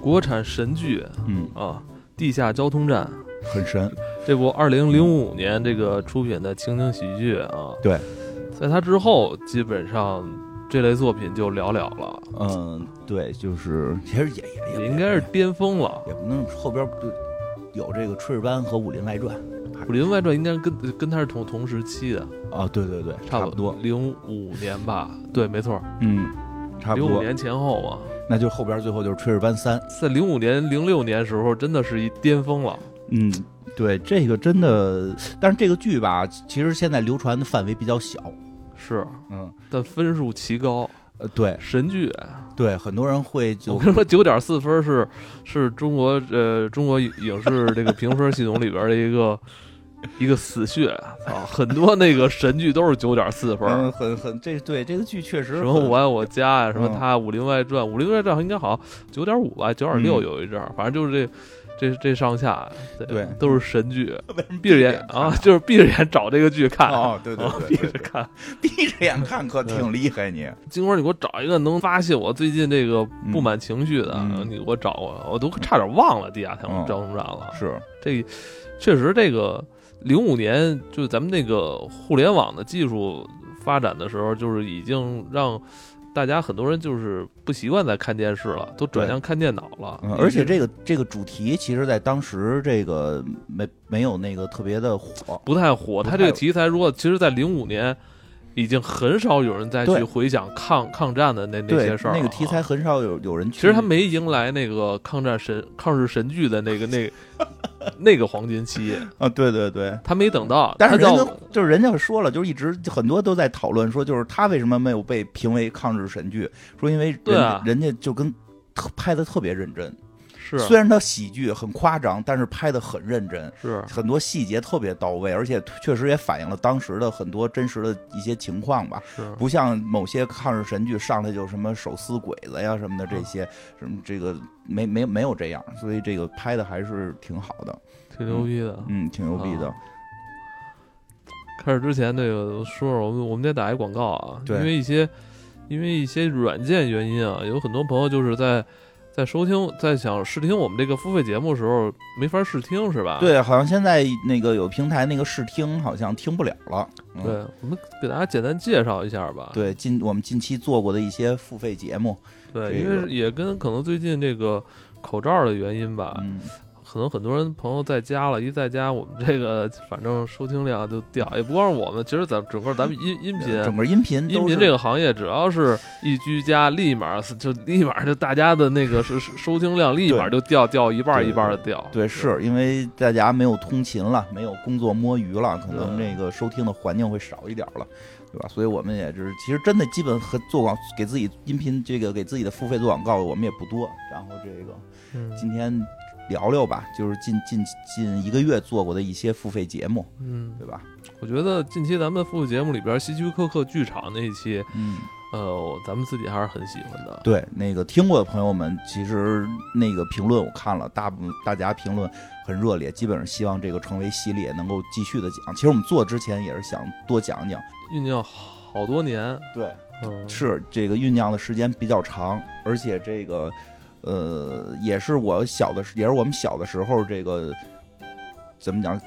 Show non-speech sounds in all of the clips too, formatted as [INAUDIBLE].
国产神剧嗯，啊，《地下交通站》很神。这部二零零五年这个出品的情景喜剧啊，对，在它之后基本上这类作品就寥寥了，嗯，对，就是其实也也也也应该是巅峰了。也不能后边就有这个《炊事班》和《武林外传》《武林外传》应该跟跟他是同同时期的，啊，对对对，差不多，零五年吧？对，没错，嗯，差不多。零五年前后嘛。那就后边最后就是《炊事班三》，在零五年、零六年时候，真的是一巅峰了。嗯，对，这个真的，但是这个剧吧，其实现在流传的范围比较小，是，嗯，但分数奇高，呃，对神剧。对，很多人会就我跟你说，九点四分是是中国呃中国影视这个评分系统里边的一个 [LAUGHS] 一个死穴。啊，很多那个神剧都是九点四分。嗯，很很这对这个剧确实什么我爱我家呀，[LAUGHS] 什么嗯他《武林外传》，《武林外传》应该好像九点五吧，九点六嗯有一阵儿，反正就是这这这上下，对都是神剧。[LAUGHS] 闭着眼啊，就是闭着眼找这个剧看，哦，对对啊对，闭着对，看。闭着眼看可挺厉害你，金花，你给我找一个能发泄我最近这个不满情绪的，嗯你给我找我，我都差点忘了地下交嗯交通站了。是，这确实，这个零五年就是咱们那个互联网的技术发展的时候，就是已经让大家很多人就是不习惯再看电视了，都转向看电脑了。嗯，而且这个这个主题，其实在当时这个没没有那个特别的火，不太火。它这个题材，如果其实在零五年。已经很少有人再去回想抗抗战的那那些事儿。那个题材很少有有人去。其实他没迎来那个抗战神抗日神剧的那个那 [LAUGHS] 那个黄金期，啊，对对对。他没等到。但是人家就是人家说了，就是一直很多都在讨论说，就是他为什么没有被评为抗日神剧？说因为人对啊人家就跟拍的特别认真，是。虽然它喜剧很夸张，但是拍的很认真，是。很多细节特别到位，而且确实也反映了当时的很多真实的一些情况吧。是，不像某些抗日神剧上来就什么手撕鬼子呀什么的这些，什么这个没没没有这样，所以这个拍的还是挺好的，挺牛逼的。嗯，挺牛逼的。开始之前，那个说说我们我们得打一广告啊，对。因为一些因为一些软件原因啊，有很多朋友就是在在收听在想试听我们这个付费节目的时候没法试听是吧？对，好像现在那个有平台那个试听好像听不了了。嗯、对，我们给大家简单介绍一下吧。对，近我们近期做过的一些付费节目，对，这个因为也跟可能最近这个口罩的原因吧，嗯，可能很多人朋友在家了，一在家，我们这个反正收听量就掉，也不光是我们，其实咱整个咱们音音频。整个音频音频这个行业，只要是一居家，立马就立马就大家的那个是是收听量立马就掉掉一半一半的掉。对，是因为大家没有通勤了，没有工作摸鱼了，可能对这个收听的环境会少一点了，对吧？所以我们也是，其实真的基本和做广给自己音频这个给自己的付费做广告，我们也不多。然后这个嗯今天聊聊吧，就是近近近一个月做过的一些付费节目，嗯，对吧？我觉得近期咱们的付费节目里边，希区柯克剧场那一期，嗯，呃，咱们自己还是很喜欢的。对，那个听过的朋友们，其实那个评论我看了，大部分大家评论很热烈，基本上希望这个成为系列，能够继续的讲。其实我们做之前也是想多讲讲，酝酿好多年，对，嗯，是这个酝酿的时间比较长，而且这个呃，也是我小的时，也是我们小的时候，这个怎么讲，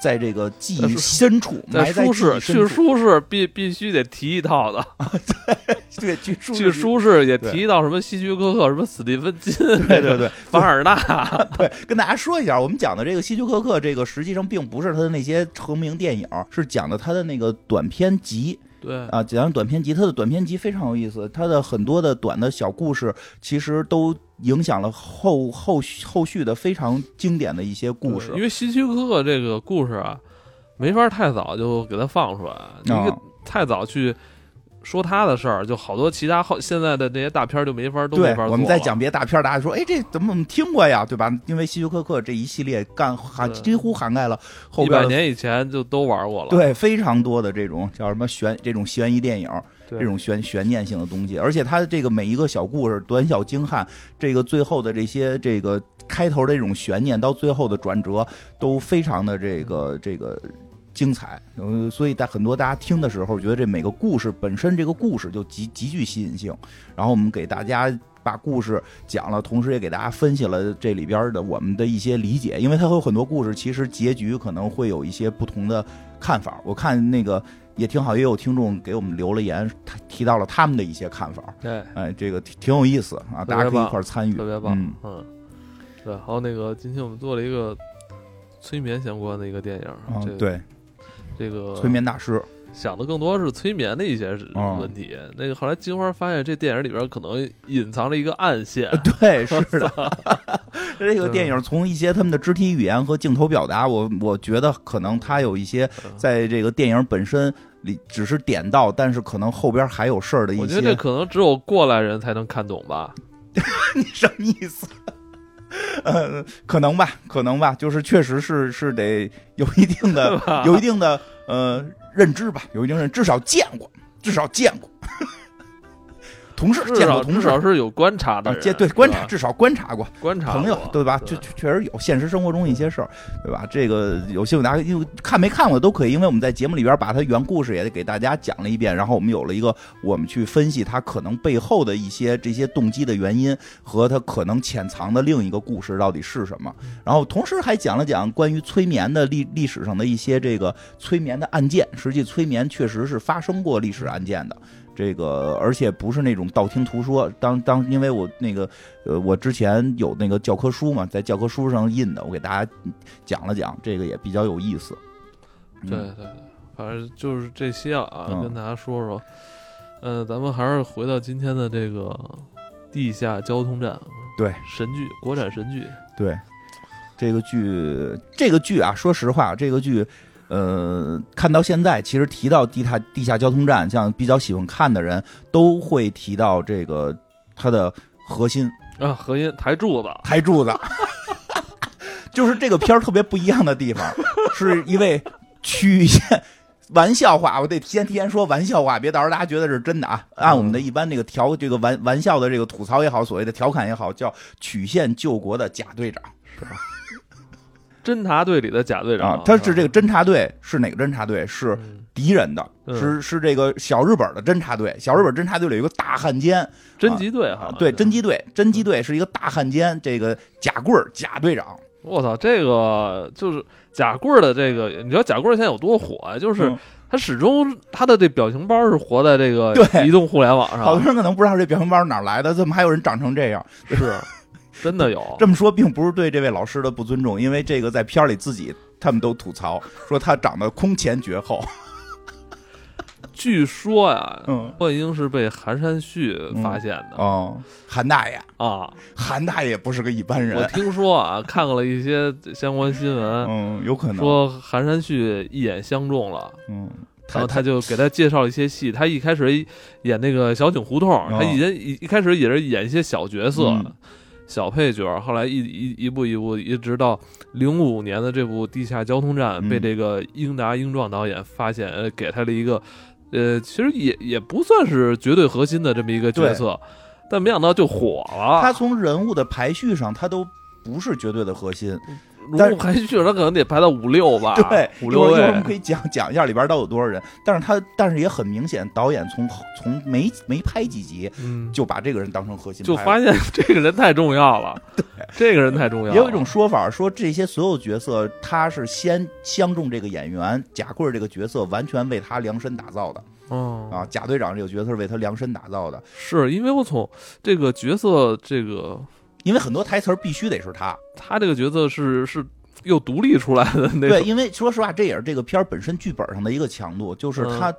在这个记忆深处，在舒适去舒适必必须得提一套。的，[LAUGHS] 对，去舒去适，舒适也对提到什么希区柯克、什么史蒂芬金、对对对，凡尔纳，[LAUGHS] 对，跟大家说一下，我们讲的这个希区柯克，这个实际上并不是他的那些成名电影，是讲的他的那个短篇集对，啊，讲的短篇集。他的短篇集非常有意思，他的很多的短的小故事，其实都影响了后后续后续的非常经典的一些故事因。为希区柯克这个故事啊，没法太早就给他放出来，你、哦太早去说他的事儿，就好多其他后现在的那些大片儿就没法都没对法，做了我们在讲别的大片儿，大家说，哎，这怎么我们听过呀，对吧？因为希区柯克这一系列干涵几乎涵盖了后一百年以前就都玩过了，对非常多的这种叫什么悬这种悬疑电影，这种悬悬念性的东西，而且他的这个每一个小故事短小精悍，这个最后的这些这个开头的这种悬念到最后的转折都非常的这个这个精彩，呃，所以在很多大家听的时候，觉得这每个故事本身这个故事就极极具吸引性，然后我们给大家把故事讲了，同时也给大家分析了这里边的我们的一些理解，因为它有很多故事，其实结局可能会有一些不同的看法。我看那个也挺好，也有听众给我们留了言，他提到了他们的一些看法。对，哎，这个挺挺有意思啊，大家可以一块儿参与，特别棒。嗯嗯，对，还有那个今天我们做了一个催眠相关的一个电影，啊这个对，这个催眠大师，想的更多是催眠的一些哦问题。那个后来金花发现这电影里边可能隐藏了一个暗线，对，[LAUGHS] 是的。[LAUGHS] 这个电影从一些他们的肢体语言和镜头表达，我我觉得可能他有一些嗯在这个电影本身里只是点到，但是可能后边还有事儿的一些我觉得这。可能只有过来人才能看懂吧。[LAUGHS] 你什么意思？呃，可能吧，可能吧，就是确实是是得有一定的有一定的呃认知吧，有一定认，至少见过，至少见过。同事至少见过同事至少是有观察的啊，见对观察，至少观察过。观察朋友对吧？对就就确实有现实生活中一些事儿，对吧？这个有兴趣大家因为看没看过都可以，因为我们在节目里边把它原故事也给大家讲了一遍，然后我们有了一个我们去分析它可能背后的一些这些动机的原因和它可能潜藏的另一个故事到底是什么，然后同时还讲了讲关于催眠的历历史上的一些这个催眠的案件，实际催眠确实是发生过历史案件的。这个，而且不是那种道听途说。当当，因为我那个，呃，我之前有那个教科书嘛，在教科书上印的，我给大家讲了讲，这个也比较有意思。对嗯对对，反正就是这些啊，嗯跟大家说说。呃，咱们还是回到今天的这个地下交通站，对神剧，国产神剧，对，这个剧，这个剧啊，说实话，这个剧，呃，看到现在，其实提到地下地下交通站，像比较喜欢看的人，都会提到这个它的核心啊，核心台柱子，台柱子，[LAUGHS] 就是这个片儿特别不一样的地方，是一位曲线。[LAUGHS] 玩笑话，我得提前提前说玩笑话，别到时候大家觉得是真的啊。按我们的一般这个调这个玩玩笑的这个吐槽也好，所谓的调侃也好，叫曲线救国的贾队长侦察队里的贾队长啊。他是这个侦察队是哪个侦察队？是嗯敌人的，嗯是是这个小日本的侦察队。小日本侦察队里有一个大汉奸，侦缉队哈啊，，对，侦缉队，侦缉队是一个大汉奸，这个贾棍儿贾队长。我操，这个就是贾棍儿的这个，你知道贾棍儿现在有多火啊？就是嗯他始终他的这表情包是活在这个移动互联网上，好多人可能不知道这表情包哪儿来的，怎么还有人长成这样？是真的有。[LAUGHS] 这么说并不是对这位老师的不尊重，因为这个在片儿里自己他们都吐槽 [LAUGHS] 说他长得空前绝后。[LAUGHS] 据说呀，嗯幻英是被韩山旭发现的、哦，韩大爷，啊。韩大爷不是个一般人我。听说啊，看过了一些相关新闻，嗯，有可能。说韩山旭一眼相中了。嗯，然后他就给他介绍了一些戏，他一开始演那个小井胡同，他以前一一开始也是演一些小角色、嗯小配角，后来一一一步一步，一直到零五年的这部《地下交通站》嗯被这个英达英壮导演发现，呃，给他了一个，呃，其实也也不算是绝对核心的这么一个角色，但没想到就火了。他从人物的排序上，他都不是绝对的核心。但是如果还去，他可能得排到五六吧，[LAUGHS] 对，五六一会儿一会儿我们。可以讲讲一下里边都有多少人。但是他，但是也很明显，导演从从没没拍几集嗯，就把这个人当成核心，就发现 [LAUGHS] 这个人太重要了，对，这个人太重要了。也有一种说法说，这些所有角色他是先相中这个演员贾贵儿这个角色，完全为他量身打造的哦啊。贾队长这个角色是为他量身打造的，是因为我从这个角色，这个因为很多台词儿必须得是他。他这个角色是是又独立出来的那对，因为说实话，这也是这个片儿本身剧本上的一个强度，就是嗯他、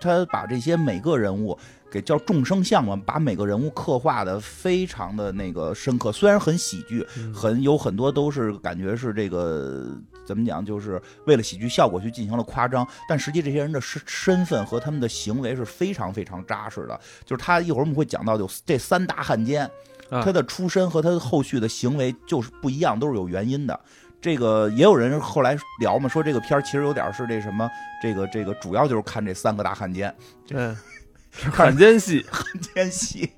他把这些每个人物给叫众生相嘛，把每个人物刻画的非常的那个深刻，虽然很喜剧，嗯很有很多都是感觉是这个怎么讲，就是为了喜剧效果去进行了夸张，但实际这些人的身身份和他们的行为是非常非常扎实的。就是他一会儿我们会讲到，就这三大汉奸，啊他的出身和他后续的行为就是不一样，都是有原因的。这个也有人后来聊嘛，说这个片儿其实有点是这什么，这个这个主要就是看这三个大汉奸，对，[LAUGHS] 汉奸戏，汉奸戏。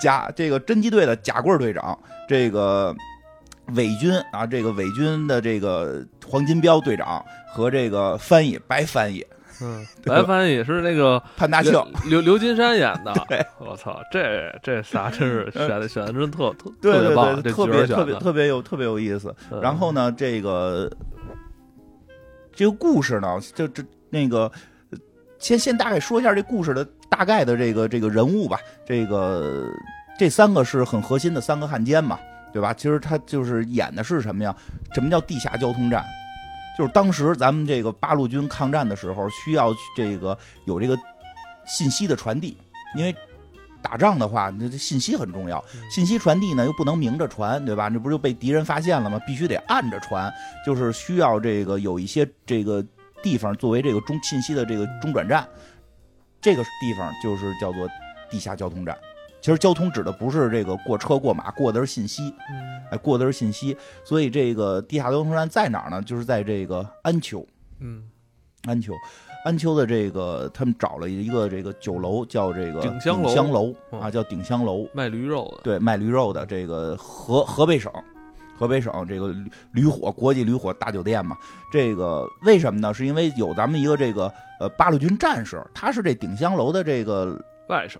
贾这个侦缉队的贾贵队长，这个伪军啊，这个伪军的这个黄金彪队长和这个翻译白翻译，嗯，[LAUGHS] 白帆也是那个 [LAUGHS] 潘大庆刘，刘刘金山演的 [LAUGHS] 对，我操，这这仨真是选的选的真特特对对特别棒，对，特别特别。特别有特别有意思。嗯然后呢，这个这个故事呢，就这那个，呃先先大概说一下这故事的大概的这个这个人物吧。这个这三个是很核心的三个汉奸嘛，对吧？其实他就是演的是什么呀？什么叫地下交通站？就是当时咱们这个八路军抗战的时候，需要这个有这个信息的传递，因为打仗的话，那这信息很重要。信息传递呢又不能明着传，对吧？这不就被敌人发现了吗？必须得暗着传，就是需要这个有一些这个地方作为这个中信息的这个中转站，这个地方就是叫做地下交通站。其实交通指的不是这个过车过马，过的是信息，嗯。哎，过的是信息。所以这个地下交通站在哪儿呢？就是在这个安丘，嗯，安丘，安丘的这个他们找了一个这个酒楼，叫这个鼎香楼。香楼哦啊，叫鼎香楼。卖驴肉的，对，卖驴肉的这个河河北省，河北省这个驴驴火国际驴火大酒店嘛，这个为什么呢？是因为有咱们一个这个呃八路军战士，他是这鼎香楼的这个外甥，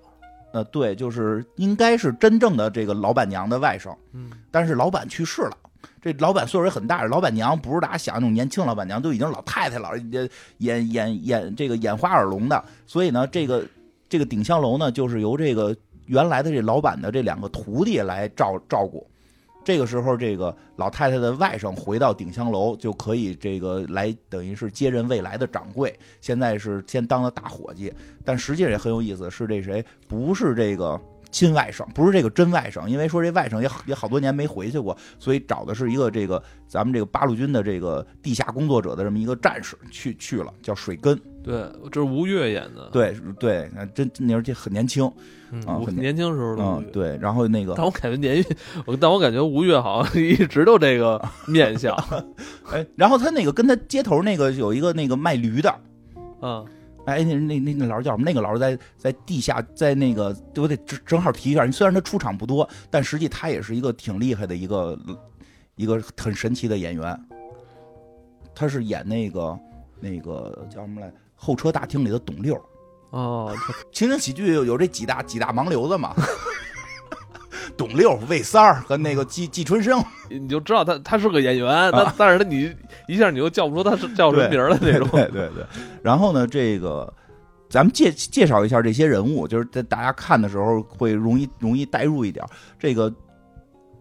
呃对，就是应该是真正的这个老板娘的外甥，嗯但是老板去世了。这老板岁数也很大，老板娘不是大家想那种年轻老板娘，都已经老太太了，演演演演这个眼花耳聋的。所以呢，这个这个鼎香楼呢，就是由这个原来的这老板的这两个徒弟来照照顾。这个时候，这个老太太的外甥回到鼎香楼，就可以这个来等于是接任未来的掌柜。现在是先当了大伙计，但实际上也很有意思，是这谁不是这个亲外甥，不是这个真外甥，因为说这外甥也也好多年没回去过，所以找的是一个这个咱们这个八路军的这个地下工作者的这么一个战士去去了，叫水根。对，这是吴越演的，对对，真那而且很年轻，嗯，啊年轻时候的，嗯对，然后那个但我感觉年，我但我感觉吴越好像一直都这个面相，[LAUGHS] 哎，然后他那个跟他接头那个有一个那个卖驴的。嗯哎，那那那那老师叫什么？那个老师在在地下，在那个我得正正好提一下。虽然他出场不多，但实际他也是一个挺厉害的一个一个很神奇的演员。他是演那个那个叫什么来？候车大厅里的董六。哦，情景喜剧有有这几大几大盲流子嘛？董六、魏三儿和那个季季春生，你就知道他他是个演员，但但是他你一下你就叫不出他是叫什么名儿的那种，对对对。然后呢，这个咱们介介绍一下这些人物，就是在大家看的时候会容易容易代入一点。这个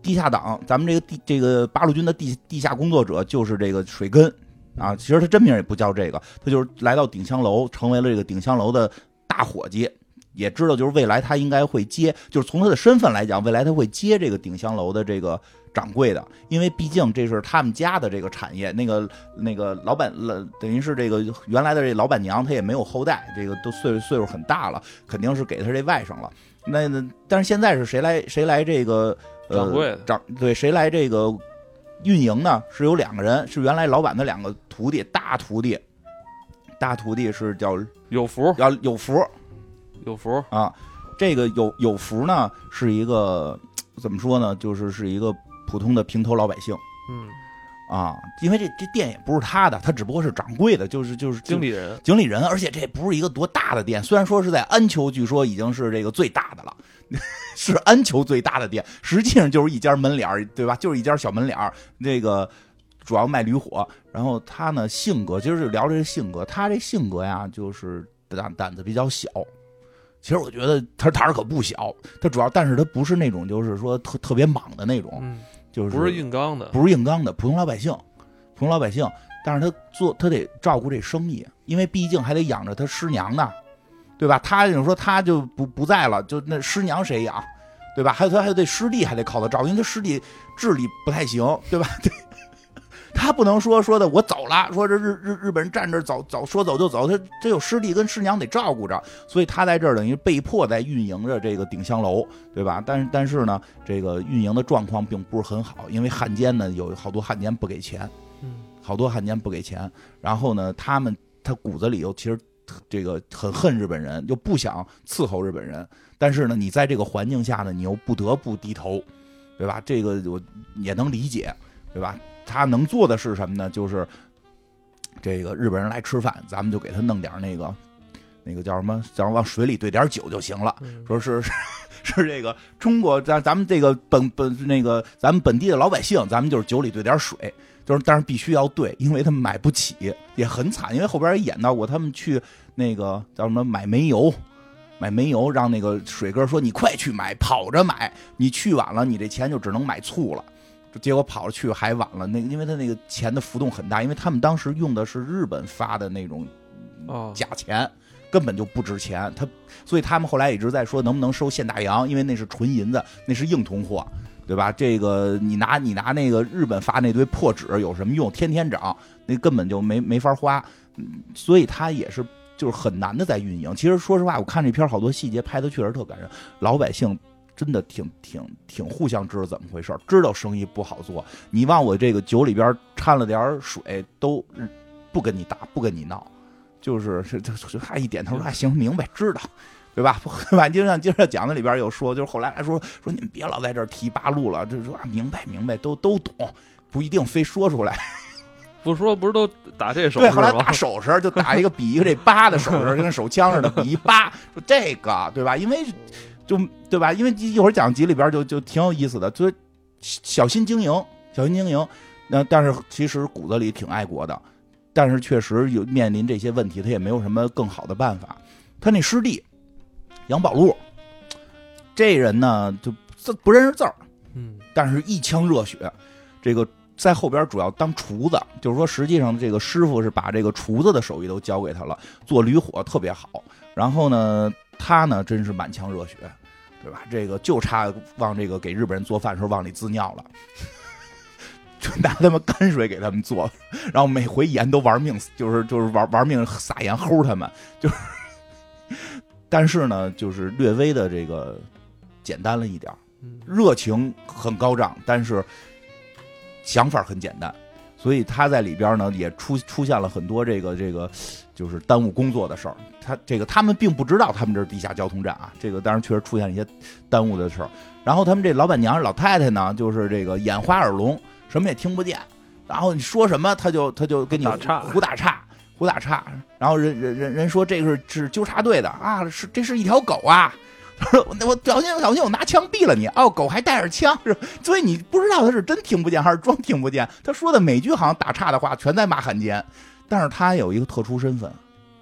地下党，咱们这个地这个八路军的地地下工作者就是这个水根啊，其实他真名也不叫这个，他就是来到顶香楼，成为了这个顶香楼的大伙计。也知道，就是未来他应该会接，就是从他的身份来讲，未来他会接这个鼎香楼的这个掌柜的，因为毕竟这是他们家的这个产业。那个那个老板，呃等于是这个原来的这老板娘，她也没有后代，这个都岁岁数很大了，肯定是给他这外甥了。那那但是现在是谁来谁来这个呃掌柜的掌对谁来这个运营呢？是有两个人，是原来老板的两个徒弟，大徒弟，大徒弟是叫有福叫有福，有福，啊，这个有有福呢，是一个怎么说呢？就是是一个普通的平头老百姓嗯，啊，因为这这店也不是他的，他只不过是掌柜的，就是就是经理人，经理人，而且这不是一个多大的店，虽然说是在安丘，据说已经是这个最大的了，[LAUGHS] 是安丘最大的店，实际上就是一家门脸儿，对吧？就是一家小门脸儿，这个主要卖驴火。然后他呢，性格，今儿就聊这个性格，他这性格呀，就是胆胆子比较小。其实我觉得他胆儿可不小，他主要，但是他不是那种就是说特特别莽的那种，嗯，就是不是硬刚的，不是硬刚的普通老百姓，普通老百姓，但是他做他得照顾这生意，因为毕竟还得养着他师娘呢，对吧？他就说他就不不在了，就那师娘谁养，对吧？还有他还有这师弟还得靠他照顾，因为他师弟智力不太行，对吧？对。[LAUGHS] 他不能说说的我走了，说这日日日本人站这儿走走说走就走，他这有师弟跟师娘得照顾着，所以他在这儿等于被迫在运营着这个鼎香楼，对吧？但是但是呢，这个运营的状况并不是很好，因为汉奸呢有好多汉奸不给钱，嗯好多汉奸不给钱，然后呢，他们他骨子里又其实这个很恨日本人，又不想伺候日本人，但是呢，你在这个环境下呢，你又不得不低头，对吧？这个我也能理解，对吧？他能做的是什么呢？就是这个日本人来吃饭，咱们就给他弄点那个那个叫什么，叫往水里兑点酒就行了。嗯说是是 [LAUGHS] 是这个中国咱咱们这个本本那个咱们本地的老百姓，咱们就是酒里兑点水，就是但是必须要兑，因为他们买不起，也很惨。因为后边也演到过，他们去那个叫什么买煤油，买煤油，让那个水哥说你快去买，跑着买，你去晚了，你这钱就只能买醋了。结果跑了去还晚了，那因为他那个钱的浮动很大，因为他们当时用的是日本发的那种哦，假钱，根本就不值钱。他所以他们后来一直在说能不能收现大洋，因为那是纯银子，那是硬通货，对吧？这个你拿你拿那个日本发那堆破纸有什么用？天天涨，那根本就没没法花。嗯所以他也是就是很难的在运营。其实说实话，我看这片好多细节拍的确实特感人，老百姓。真的挺挺挺互相知道怎么回事，知道生意不好做。你往我这个酒里边掺了点水，都不跟你打，不跟你闹。就是是这这他一点头说哎行明白知道，对吧？对吧？就像接着讲的里边有说，就是后来还说说你们别老在这提八路了，就说明白明白都都懂，不一定非说出来。不说不是都打这手对，后来打？手势就打一个比一个这八的手势，跟手枪似的比一八，说这个对吧？因为就对吧？因为一会儿讲集里边就就挺有意思的，所以小心经营，小心经营。那但是其实骨子里挺爱国的，但是确实有面临这些问题，他也没有什么更好的办法。他那师弟杨宝路，这人呢就字不认识字儿，嗯，但是一腔热血，这个在后边主要当厨子，就是说实际上这个师傅是把这个厨子的手艺都教给他了，做驴火特别好。然后呢，他呢真是满腔热血，对吧？这个就差往这个给日本人做饭的时候往里滋尿了。就拿他们泔水给他们做，然后每回盐都玩命，就是就是玩玩命撒盐齁他们，就是，[LAUGHS] 但是呢，就是略微的这个简单了一点热情很高涨，但是想法很简单，所以他在里边呢也出出现了很多这个这个就是耽误工作的事儿。他这个他们并不知道他们这是地下交通站啊，这个当然确实出现了一些耽误的事儿。然后他们这老板娘老太太呢，就是这个眼花耳聋，什么也听不见，然后你说什么他就他就跟你打岔胡打岔。胡打岔，然后人人人人说这个是是纠察队的啊，是这是一条狗啊，他说 [LAUGHS] 我我小心小心我拿枪毙了你哦，狗还带着枪是，所以你不知道他是真听不见还是装听不见。他说的每句好像打岔的话全在骂汉奸，但是他有一个特殊身份，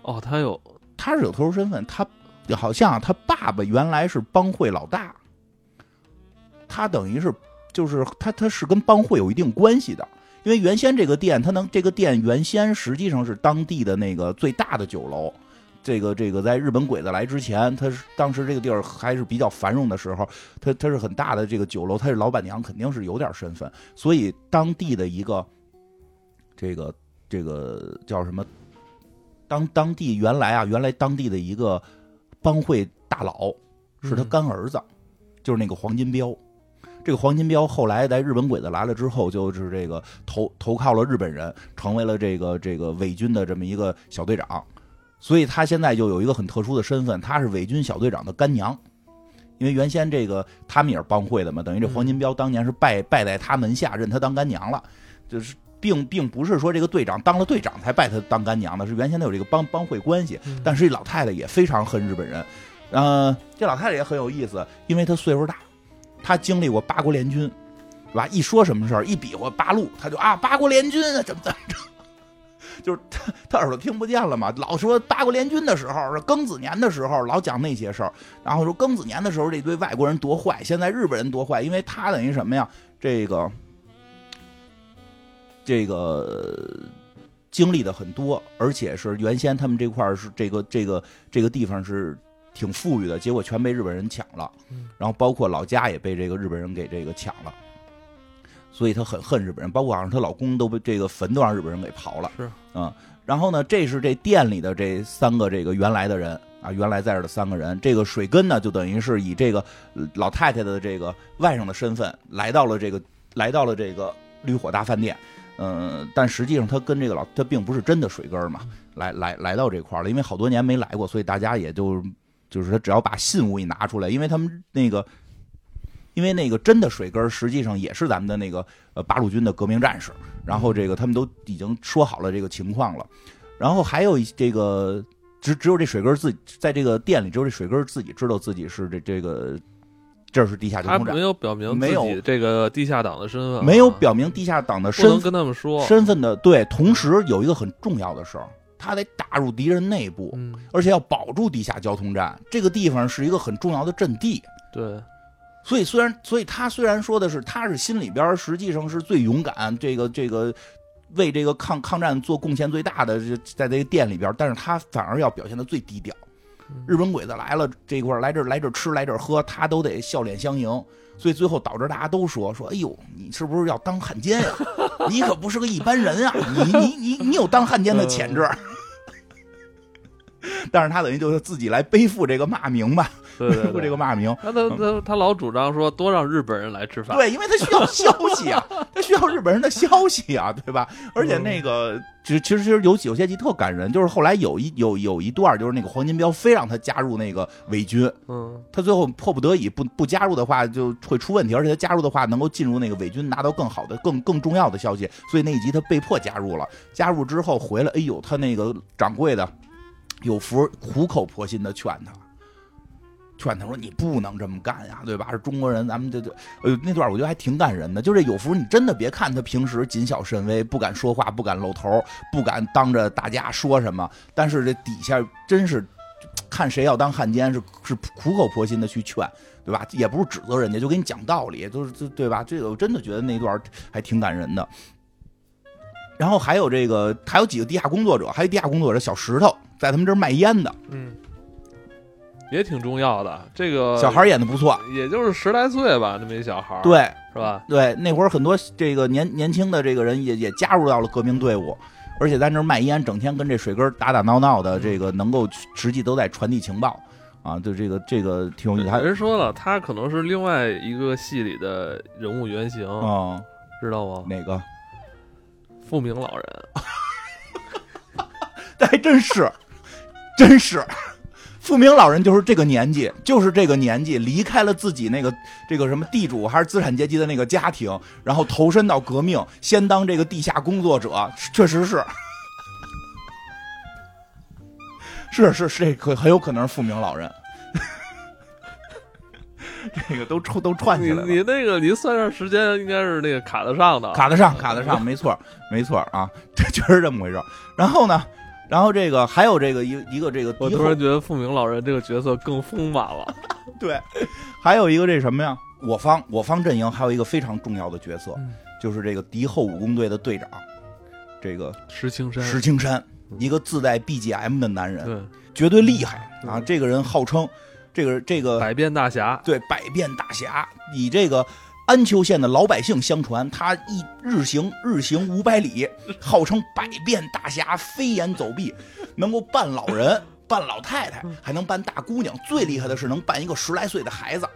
哦，他有他是有特殊身份，他好像他爸爸原来是帮会老大，他等于是就是他他是跟帮会有一定关系的。因为原先这个店，它能这个店原先实际上是当地的那个最大的酒楼，这个这个在日本鬼子来之前，他是当时这个地儿还是比较繁荣的时候，他他是很大的这个酒楼，他是老板娘肯定是有点身份，所以当地的一个这个这个叫什么？当当地原来啊，原来当地的一个帮会大佬是他嗯干儿子，就是那个黄金彪。这个黄金彪后来在日本鬼子来了之后，就是这个投投靠了日本人，成为了这个这个伪军的这么一个小队长，所以他现在就有一个很特殊的身份，他是伪军小队长的干娘。因为原先这个他们也是帮会的嘛，等于这黄金彪当年是拜拜在他门下，认他当干娘了，就是并并不是说这个队长当了队长才拜他当干娘的，是原先他有这个帮帮会关系。嗯但是这老太太也非常恨日本人，呃，这老太太也很有意思，因为她岁数大，她经历过八国联军，对吧？一说什么事儿，一比划八路，她就啊八国联军啊怎么怎么着，就是他他耳朵听不见了嘛，老说八国联军的时候，是庚子年的时候，老讲那些事儿，然后说庚子年的时候这堆外国人多坏，现在日本人多坏，因为他等于什么呀？这个这个经历的很多，而且是原先他们这块儿是这个这个这个地方是挺富裕的，结果全被日本人抢了嗯，然后包括老家也被这个日本人给这个抢了，所以她很恨日本人，包括好像她老公都被这个坟都让日本人给刨了，是嗯，然后呢，这是这店里的这三个这个原来的人啊，原来在这的三个人，这个水根呢就等于是以这个呃老太太的这个外甥的身份来到了这个来到了这个绿火大饭店。嗯，但实际上他跟这个老他并不是真的水根嘛，来来来到这块儿了，因为好多年没来过，所以大家也就就是他只要把信物一拿出来，因为他们那个，因因为那个真的水根儿实际上也是咱们的那个呃八路军的革命战士，然后这个他们都已经说好了这个情况了，然后还有一这个只只有这水根自己在这个店里，只有这水根自己知道自己是这这个这是地下交通站他没，有表明没有这个地下党的身份啊，没有表明地下党的身不能跟他们说。身份的对，同时有一个很重要的事儿，他得打入敌人内部，嗯，而且要保住地下交通站这个地方是一个很重要的阵地。对，所以虽然，所以他虽然说的是他是心里边实际上是最勇敢，这个这个为这个抗抗战做贡献最大的，这在这个店里边，但是他反而要表现的最低调。嗯日本鬼子来了这一块来这来这吃来这喝，他都得笑脸相迎。所以最后导致大家都说说，哎呦，你是不是要当汉奸呀、[LAUGHS] 你可不是个一般人啊！你你你你有当汉奸的潜质。[LAUGHS] 但是他等于就是自己来背负这个骂名吧，对对 [LAUGHS] 背负这个骂名。他他他他老主张说多让日本人来吃饭，对，因为他需要消息啊，[LAUGHS] 他需要日本人的消息啊，对吧？而且那个，其实其实其实有有些集特感人，就是后来有一有有一段，就是那个黄金彪非让他加入那个伪军，嗯，他最后迫不得已不不加入的话就会出问题，而且他加入的话能够进入那个伪军，拿到更好的、更更重要的消息，所以那一集他被迫加入了。加入之后回来，哎呦，他那个掌柜的有福苦口婆心的劝他。劝他说：“你不能这么干呀，对吧？是中国人，咱们这这……呃，那段我觉得还挺感人的。就这有福，你真的别看他平时谨小慎微，不敢说话，不敢露头，不敢当着大家说什么，但是这底下真是看谁要当汉奸，是是苦口婆心的去劝，对吧？也不是指责人家，就给你讲道理，就是这对吧？这个我真的觉得那段还挺感人的。然后还有这个，还有几个地下工作者，还有地下工作者小石头，在他们这儿卖烟的，嗯，也挺重要的。这个小孩儿演的不错，也就是十来岁吧，那么一小孩儿，对。是吧？对，那会儿很多这个年年轻的这个人也也加入到了革命队伍，而且在那儿卖烟，整天跟这水根打打闹闹的，这个能够实际都在传递情报啊，就这个这个挺有意思。还人说了，他可能是另外一个戏里的人物原型，哦，知道吗？哪个？富明老人，[LAUGHS] 还真是，真是。富明老人就是这个年纪，就是这个年纪离开了自己那个这个什么地主还是资产阶级的那个家庭，然后投身到革命，先当这个地下工作者，[LAUGHS] 确实是，[LAUGHS] 是是是，这可很有可能是富明老人，[LAUGHS] 这个都串都串起来了。你那个你算上时间，应该是那个卡得上的，卡得上，卡得上，没错，没错啊，这确实这么回事。然后呢，然后这个还有这个一一个这个我突然觉得富明老人这个角色更丰满了。[LAUGHS] 对，还有一个这什么呀？我方我方阵营还有一个非常重要的角色，嗯就是这个敌后武工队的队长，这个石青山，石青山，一个自带 BGM 的男人，对，绝对厉害啊！嗯这个人号称这个这个百变大侠，对百变大侠，以这个安丘县的老百姓相传，他一日行日行五百里，号称百变大侠，飞檐走壁，能够扮老人、[LAUGHS] 扮老太太，还能扮大姑娘。最厉害的是能扮一个十来岁的孩子，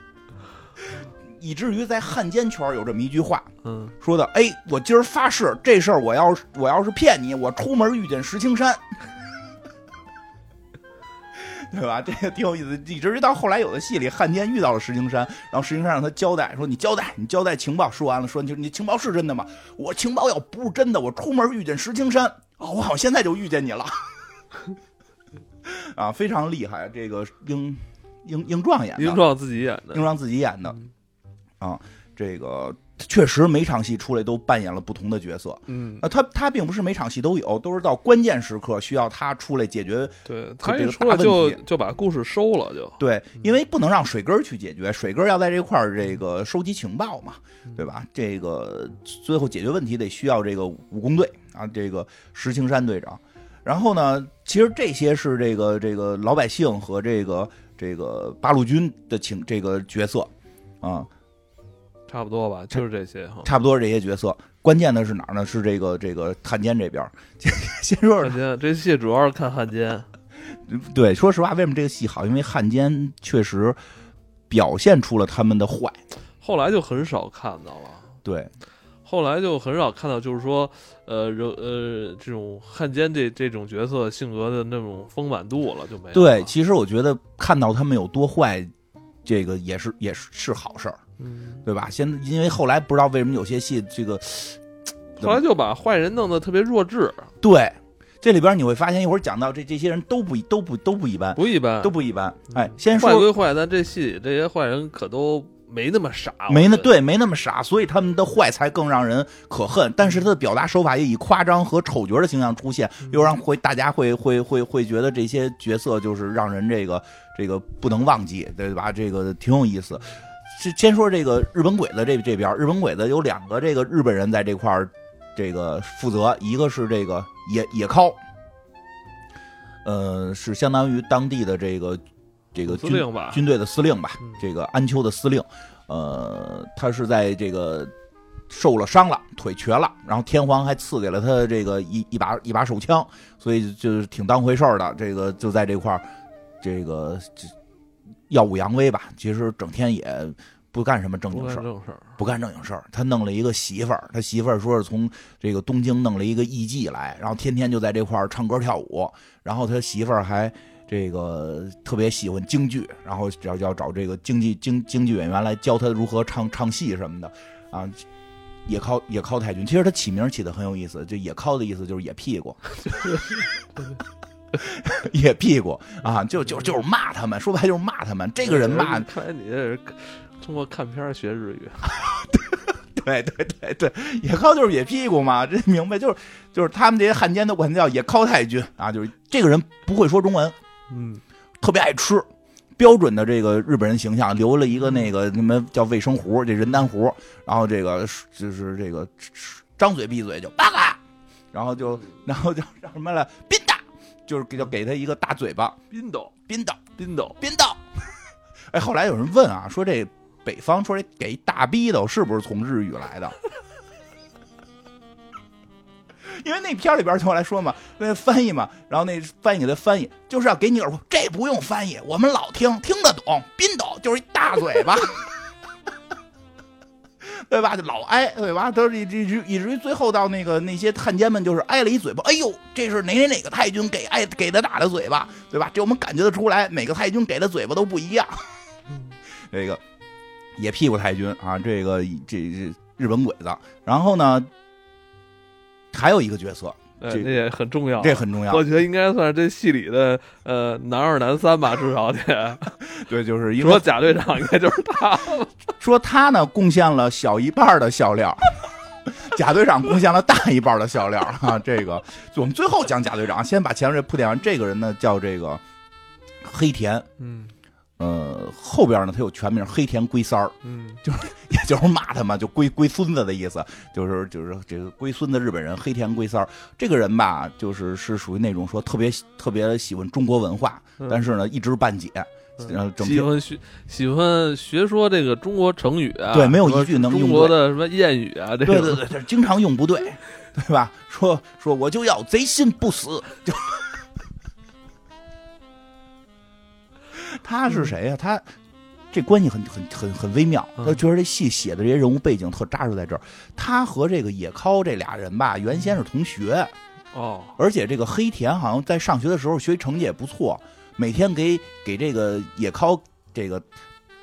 [LAUGHS] 以至于在汉奸圈有这么一句话，嗯，说的：“哎，我今儿发誓，这事儿我要是我要是骗你，我出门遇见石青山。”对吧？这个挺有意思，以至于到后来有的戏里，汉奸遇到了石青山，然后石青山让他交代，说：“你交代，你交代情报。”说完了，说：“你你情报是真的吗？我情报要不是真的，我出门遇见石青山，哦，我好像现在就遇见你了。[LAUGHS] ”啊，非常厉害，这个英英英壮演的，英壮自己演的英，壮自己演的嗯啊，这个确实每场戏出来都扮演了不同的角色。嗯，啊，他他并不是每场戏都有，都是到关键时刻需要他出来解决。对他这个一出来大问题就就把故事收了，就对，因为不能让水根儿去解决，水根儿要在这块儿这个收集情报嘛，对吧？这个最后解决问题得需要这个武工队啊，这个石青山队长。然后呢，其实这些是这个这个老百姓和这个这个八路军的情这个角色啊，差不多吧，就是这些哈。差不多是这些角色。关键的是哪儿呢？是这个这个汉奸这边儿。[LAUGHS] 先说说汉奸这戏主要是看汉奸，[LAUGHS] 对，说实话，为什么这个戏好？因为汉奸确实表现出了他们的坏。后来就很少看到了。对，后来就很少看到，就是说，呃，人呃，这种汉奸这这种角色性格的那种丰满度了，就没有了。对，其实我觉得看到他们有多坏，这个也是也是是好事儿，嗯，对吧？先因为后来不知道为什么有些戏这个 [TSK] 后来就把坏人弄得特别弱智，对。这里边你会发现，一会儿讲到这这些人都不都不都不一般，不一般，都不一般。嗯哎，先说坏归坏，但这戏里这些坏人可都没那么傻，没那对没那么傻，所以他们的坏才更让人可恨。但是他的表达手法也以夸张和丑角的形象出现，嗯又让会大家会会会会觉得这些角色就是让人这个这个不能忘记，对吧？这个挺有意思。先先说这个日本鬼子这这边，日本鬼子有两个这个日本人在这块儿这个负责，一个是这个野野尻，呃，是相当于当地的这个这个军司令吧，军队的司令吧嗯，这个安丘的司令，呃，他是在这个受了伤了，腿瘸了，然后天皇还赐给了他这个一一把一把手枪，所以就是挺当回事儿的。这个就在这块儿，这个这耀武扬威吧。其实整天也不干什么正经事儿，不干正经事儿。他弄了一个媳妇儿，他媳妇儿说是从这个东京弄了一个艺妓来，然后天天就在这块儿唱歌跳舞，然后他媳妇儿还。这个特别喜欢京剧，然后要要找这个京剧京京剧演员来教他如何唱唱戏什么的，啊，野尻野尻太君，其实他起名起的很有意思，就野尻的意思就是野屁股，[LAUGHS] 野屁股啊，就就就是骂他们，说白就是骂他们。这个人骂，看来你这是通过看片儿学日语，对对对对，野尻就是野屁股嘛，这明白？就是就是他们这些汉奸都管他叫野尻太君啊，就是这个人不会说中文，嗯，特别爱吃，标准的这个日本人形象，留了一个那个什么叫卫生壶，这人丹壶，然后这个就是这个张嘴闭嘴就八嘎，然后就然后就叫什么了，宾大，就是给就给他一个大嘴巴，冰斗，冰斗冰斗，冰斗。[LAUGHS] 哎，后来有人问啊，说这北方说这给大逼斗是不是从日语来的？[LAUGHS] 因为那片儿里边就后来说嘛，那翻译嘛，然后那翻译给他翻译，就是要给你耳朵，这不用翻译，我们老听听得懂。冰斗就是一大嘴巴，对吧？就老挨，对吧？都是以至以至于最后到那个那些汉奸们就是挨了一嘴巴，哎呦，这是哪哪哪个太君给挨给他打的嘴巴，对吧？这我们感觉得出来，每个太君给的嘴巴都不一样。这个野屁股太君啊，这个这这日本鬼子，然后呢，还有一个角色，这也很重要，这很重要我，觉得应该算是这戏里的呃男二男三吧，至少得 [LAUGHS] 对，就是因为除了贾队长，应该就是他。[LAUGHS] 说他呢贡献了小一半的笑料。[LAUGHS] 贾队长贡献了大一半的笑料啊！这个，我们最后讲贾队长，先把前面这铺垫完。这个人呢叫这个黑田，嗯呃，后边呢他有全名黑田龟三儿，嗯，也就是骂他嘛，就龟龟孙子的意思，就是就是这个龟孙子日本人黑田龟三儿这个人吧，就是是属于那种说特别特别喜欢中国文化，嗯但是呢一知半解，然后整天喜欢学喜欢学说这个中国成语啊，对没有一句能用中国的什么谚语啊，这个对对对，这经常用不对，对吧？说说我就要贼心不死，就他是谁呀、他这关系很很很很微妙。嗯他觉得这戏写的这些人物背景特扎实在这儿。他和这个野尻这俩人吧，原先是同学，哦，而且这个黑田好像在上学的时候学习成绩也不错，每天给给这个野尻这个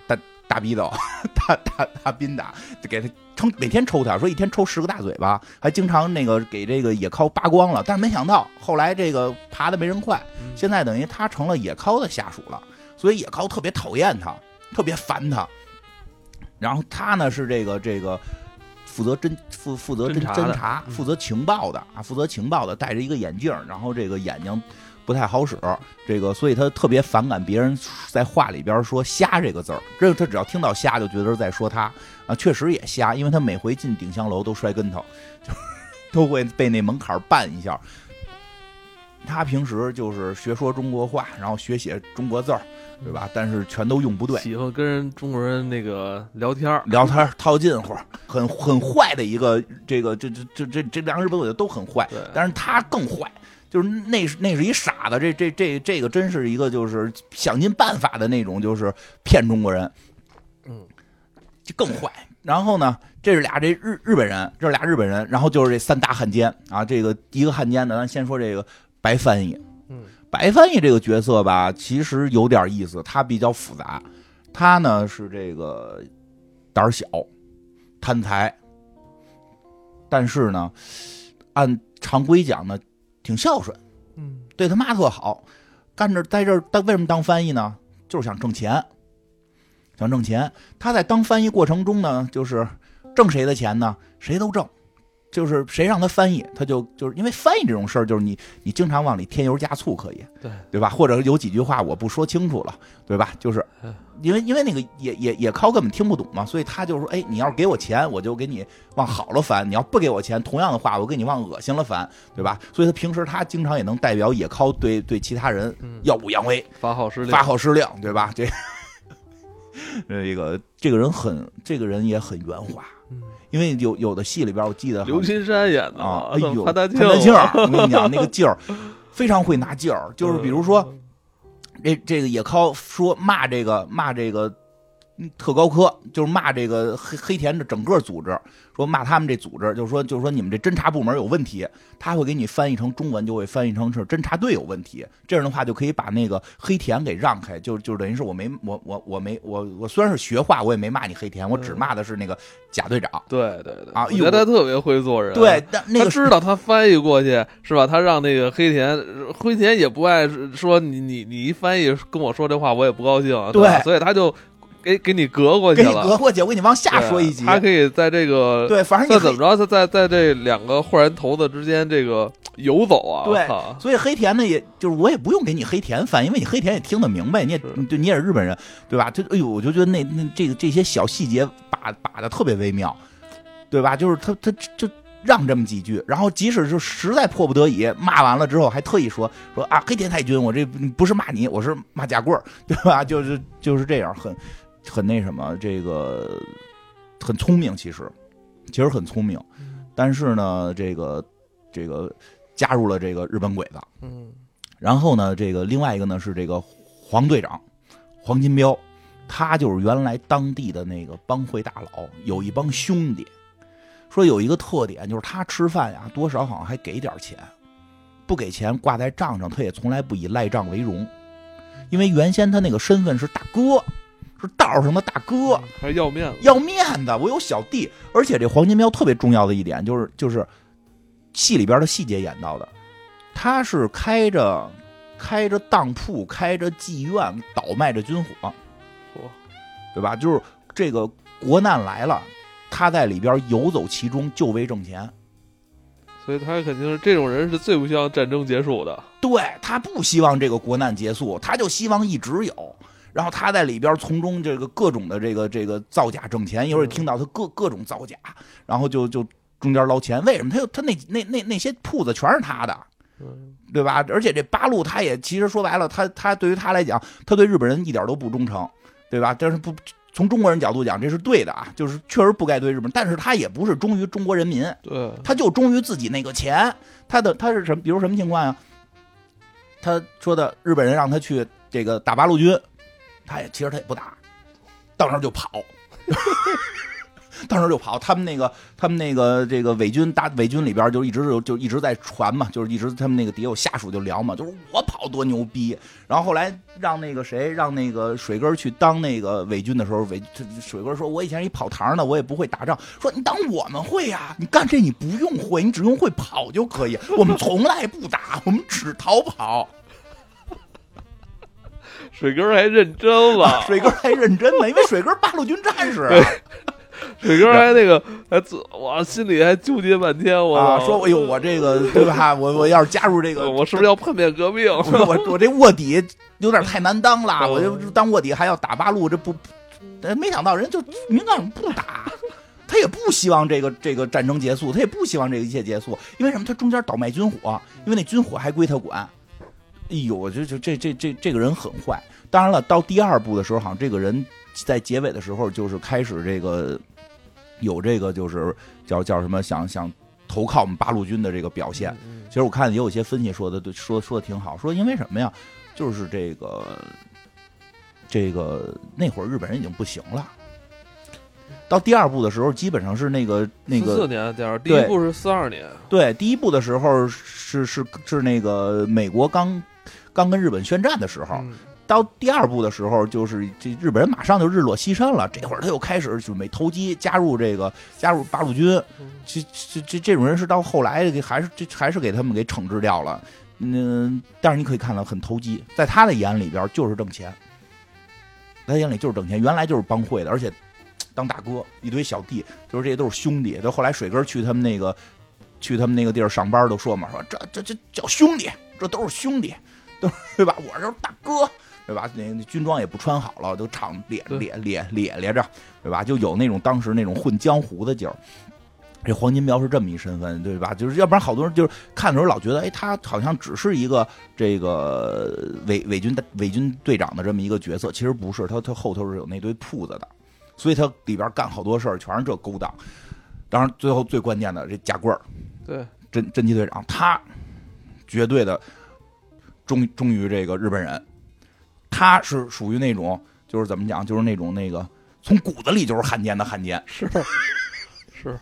大大逼斗，[LAUGHS] 大大大宾打，给他抽每天抽他，说一天抽十个大嘴巴，还经常那个给这个野尻扒光了。但是没想到后来这个爬的没人快，嗯现在等于他成了野尻的下属了，所以野尻特别讨厌他，特别烦他。然后他呢是这个这个负责侦负负责侦侦查负责情报的啊，负责情报的，戴着一个眼镜，然后这个眼睛不太好使，这个所以他特别反感别人在话里边说“瞎”这个字儿，这他只要听到“瞎”就觉得是在说他啊，确实也瞎，因为他每回进鼎香楼都摔跟头，就都会被那门槛绊一下。他平时就是学说中国话，然后学写中国字儿，对吧？但是全都用不对，喜欢跟人中国人那个聊天儿聊天儿套近乎，很很坏的一个这个这这这这这两个日本鬼子都很坏，但是他更坏，就是那是那是一傻子，这这这这个真是一个就是想尽办法的那种，就是骗中国人，嗯，就更坏。然后呢，这是俩这日日本人，这是俩日本人，然后就是这三大汉奸啊。这个一个汉奸呢，咱先说这个白翻译，嗯白翻译这个角色吧，其实有点意思，他比较复杂。他呢是这个胆小、贪财，但是呢，按常规讲呢，挺孝顺，嗯对他妈特好。干这在这儿，他为什么当翻译呢？就是想挣钱，想挣钱。他在当翻译过程中呢，就是挣谁的钱呢？谁都挣。就是谁让他翻译，他就就是因为翻译这种事儿，就是你你经常往里添油加醋可以，对对吧？或者有几句话我不说清楚了，对吧？就是嗯因为因为那个也也也靠根本听不懂嘛，所以他就说，哎，你要是给我钱，我就给你往好了翻；你要不给我钱，同样的话，我给你往恶心了翻，对吧？所以他平时他经常也能代表野靠对对其他人嗯，耀武扬威，发号施令，发号施令，对吧？这 [LAUGHS] 这个这个人很，这个人也很圆滑，嗯因为有有的戏里边，我记得刘青山演的啊，哎呦，潘大潘大庆庆儿，我跟你讲那个劲儿，非常会拿劲儿。就是比如说，这这个野尻说骂这个骂这个嗯特高科，就是骂这个黑黑田的整个组织，说骂他们这组织，就是说就是说你们这侦查部门有问题，他会给你翻译成中文，就会翻译成是侦查队有问题。这样的话就可以把那个黑田给让开，就就等于是我没我我我没我我虽然是学话，我也没骂你黑田，我只骂的是那个贾队长。对对对，啊我觉得他特别会做人，对，但那个他知道他翻译过去是吧？他让那个黑田，黑田也不爱说你你你一翻译跟我说这话，我也不高兴，对吧所以他就给给你隔过去给你了。隔过去，我给你往下说一集。他可以在这个对，反正你怎么着，他在在这两个坏人头子之间这个游走啊！对所以黑田呢，也就是我也不用给你黑田翻，因为你黑田也听得明白，你也对你也是日本人，对吧？就哎呦，我就觉得那那这个这些小细节把把的特别微妙，对吧？就是他他就让这么几句，然后即使是实在迫不得已骂完了之后，还特意说说啊，黑田太君，我这不是骂你，我是骂贾贵儿，对吧？就是就是这样，很很那什么，这个很聪明，其实其实很聪明，但是呢，这个这个加入了这个日本鬼子。嗯然后呢，这个另外一个呢是这个黄队长，黄金彪，他就是原来当地的那个帮会大佬，有一帮兄弟。说有一个特点，就是他吃饭呀，多少好像还给点钱，不给钱挂在账上，他也从来不以赖账为荣，因为原先他那个身份是大哥，是道上的大哥，还是要面子，要面子，我有小弟，而且这黄金彪特别重要的一点就是就是戏里边的细节演到的，他是开着开着当铺，开着妓院，倒卖着军火，嚯对吧？就是这个国难来了，他在里边游走其中，就为挣钱。所以他肯定是这种人是最不希望战争结束的。对他不希望这个国难结束，他就希望一直有。然后他在里边从中这个各种的这个这个造假挣钱，一会儿听到他各各种造假，然后就就中间捞钱。为什么他有他那那那那些铺子全是他的，嗯对吧？而且这八路他也其实说白了，他他对于他来讲，他对日本人一点都不忠诚，对吧？但是不从中国人角度讲，这是对的啊，就是确实不该对日本，但是他也不是忠于中国人民，对，他就忠于自己那个钱。他的他是什么？比如什么情况呀？他说的日本人让他去这个打八路军，他也其实他也不打，到那儿就跑，[LAUGHS] 到那儿就跑。他们那个他们那个这个伪军大伪军里边就一直就就一直在传嘛，就是一直他们那个底下有下属就聊嘛，就是我跑多牛逼。然后后来让那个谁让那个水根儿去当那个伪军的时候，伪水根儿说：“我以前一跑堂的，我也不会打仗。”说你当我们会呀、你干这你不用会，你只用会跑就可以。我们从来不打，我们只逃跑。水哥还认真了，水哥还认真呢，因为水哥八路军战士啊。水哥还那个还自我，心里还纠结半天，我啊，说哎呦，我这个对吧？我我要是加入这个，[LAUGHS] 我是不是要叛变革命？[LAUGHS] 我我我这卧底有点太难当了，嗯我就当卧底还要打八路，这不，呃没想到人就明告诉不打，他也不希望这个这个战争结束，他也不希望这个一切结束，因为什么？他中间倒卖军火，因为那军火还归他管。哎呦，我就就这这这这个人很坏。当然了，到第二部的时候，好像这个人在结尾的时候就是开始这个有这个就是叫叫什么想想投靠我们八路军的这个表现。嗯其实我看也有些分析说的对，说说的挺好，说因为什么呀？就是这个这个那会儿日本人已经不行了，到第二部的时候，基本上是那个那四四年的电影，第一部是四二年，对第一部的时候是是是那个美国刚刚跟日本宣战的时候，嗯到第二部的时候，就是这日本人马上就日落西山了，这会儿他又开始准备投机，加入这个加入八路军。这这这这种人是到后来给还是这还是给他们给惩治掉了。嗯，但是你可以看到很投机，在他的眼里边就是挣钱，在他眼里就是挣钱，原来就是帮会的，而且当大哥，一堆小弟，就是这些都是兄弟。到后来水哥去他们那个去他们那个地儿上班，都说嘛，说这这这叫兄弟，这都是兄弟，都 [LAUGHS] 对吧？我就是大哥，对吧？那那军装也不穿好了，都敞咧咧咧咧咧着，对吧？就有那种当时那种混江湖的劲儿。这黄金彪是这么一身份，对吧？就是要不然好多人就是看的时候老觉得，哎，他好像只是一个这个伪伪军伪军队长的这么一个角色，其实不是，他他后头是有那堆铺子的，所以他里边干好多事儿全是这勾当。当然，最后最关键的这贾贵儿，对，侦侦缉队长，他绝对的忠忠于这个日本人，他是属于那种就是怎么讲，就是那种那个从骨子里就是汉奸的汉奸，是 [LAUGHS] 是。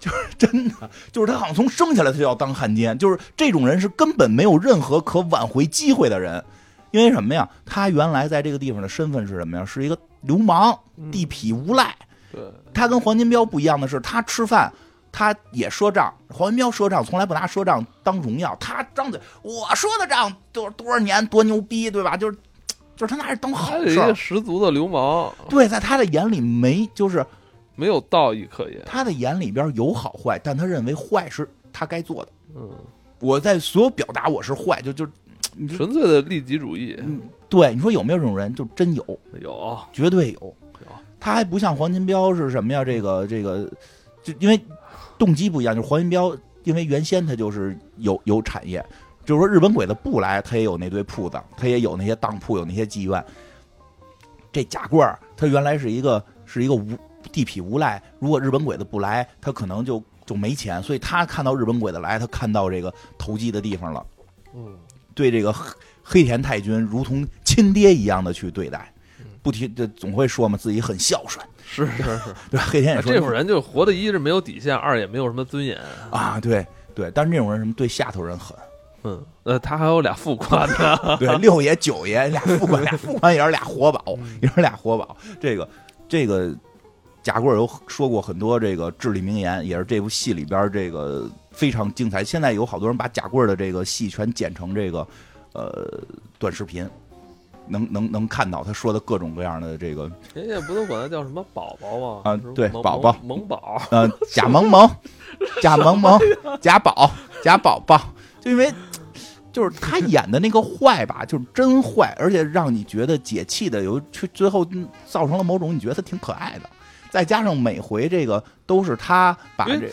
就是真的，就是他好像从生下来他就要当汉奸，就是这种人是根本没有任何可挽回机会的人，因为什么呀？他原来在这个地方的身份是什么呀？是一个流氓、地痞无赖。对，他跟黄金彪不一样的是，他吃饭他也赊账，黄文彪赊账从来不拿赊账当荣耀，他张嘴我说的账多多少年多牛逼，对吧？就是就是他拿着当好事，十足的流氓。对，在他的眼里没就是。没有道义可言，他的眼里边有好坏，但他认为坏是他该做的。嗯，我在所有表达我是坏，就就纯粹的利己主义。嗯，对，你说有没有这种人？就真有，有，绝对有。他还不像黄金彪是什么呀？这个这个，就因为动机不一样。就是黄云彪，因为原先他就是有有产业，就是说日本鬼子不来，他也有那堆铺子，他也有那些当铺，有那些妓院。这贾贵儿，他原来是一个是一个无。地痞无赖，如果日本鬼子不来，他可能就就没钱。所以他看到日本鬼子来，他看到这个投机的地方了。嗯，对这个黑田太君如同亲爹一样的去对待，不提这总会说嘛，自己很孝顺。是是是，[LAUGHS] 对黑天也说，这种人就活的一是没有底线，二也没有什么尊严啊。对对，但是这种人什么对下头人狠。嗯，呃，他还有俩副官呢。[LAUGHS] 对，六爷九爷俩副官，俩副官也是俩活宝，也是俩活宝。这个这个。贾贵有说过很多这个至理名言，也是这部戏里边这个非常精彩。现在有好多人把贾贵的这个戏全剪成这个呃短视频，能能能看到他说的各种各样的这个。人家不都管他叫什么宝宝吗？啊，对，宝宝萌宝，呃，贾萌萌，贾萌萌，[LAUGHS] 贾宝，贾宝宝，就因为就是他演的那个坏吧，就是真坏，而且让你觉得解气的，有最后造成了某种你觉得他挺可爱的。再加上每回这个都是他把这，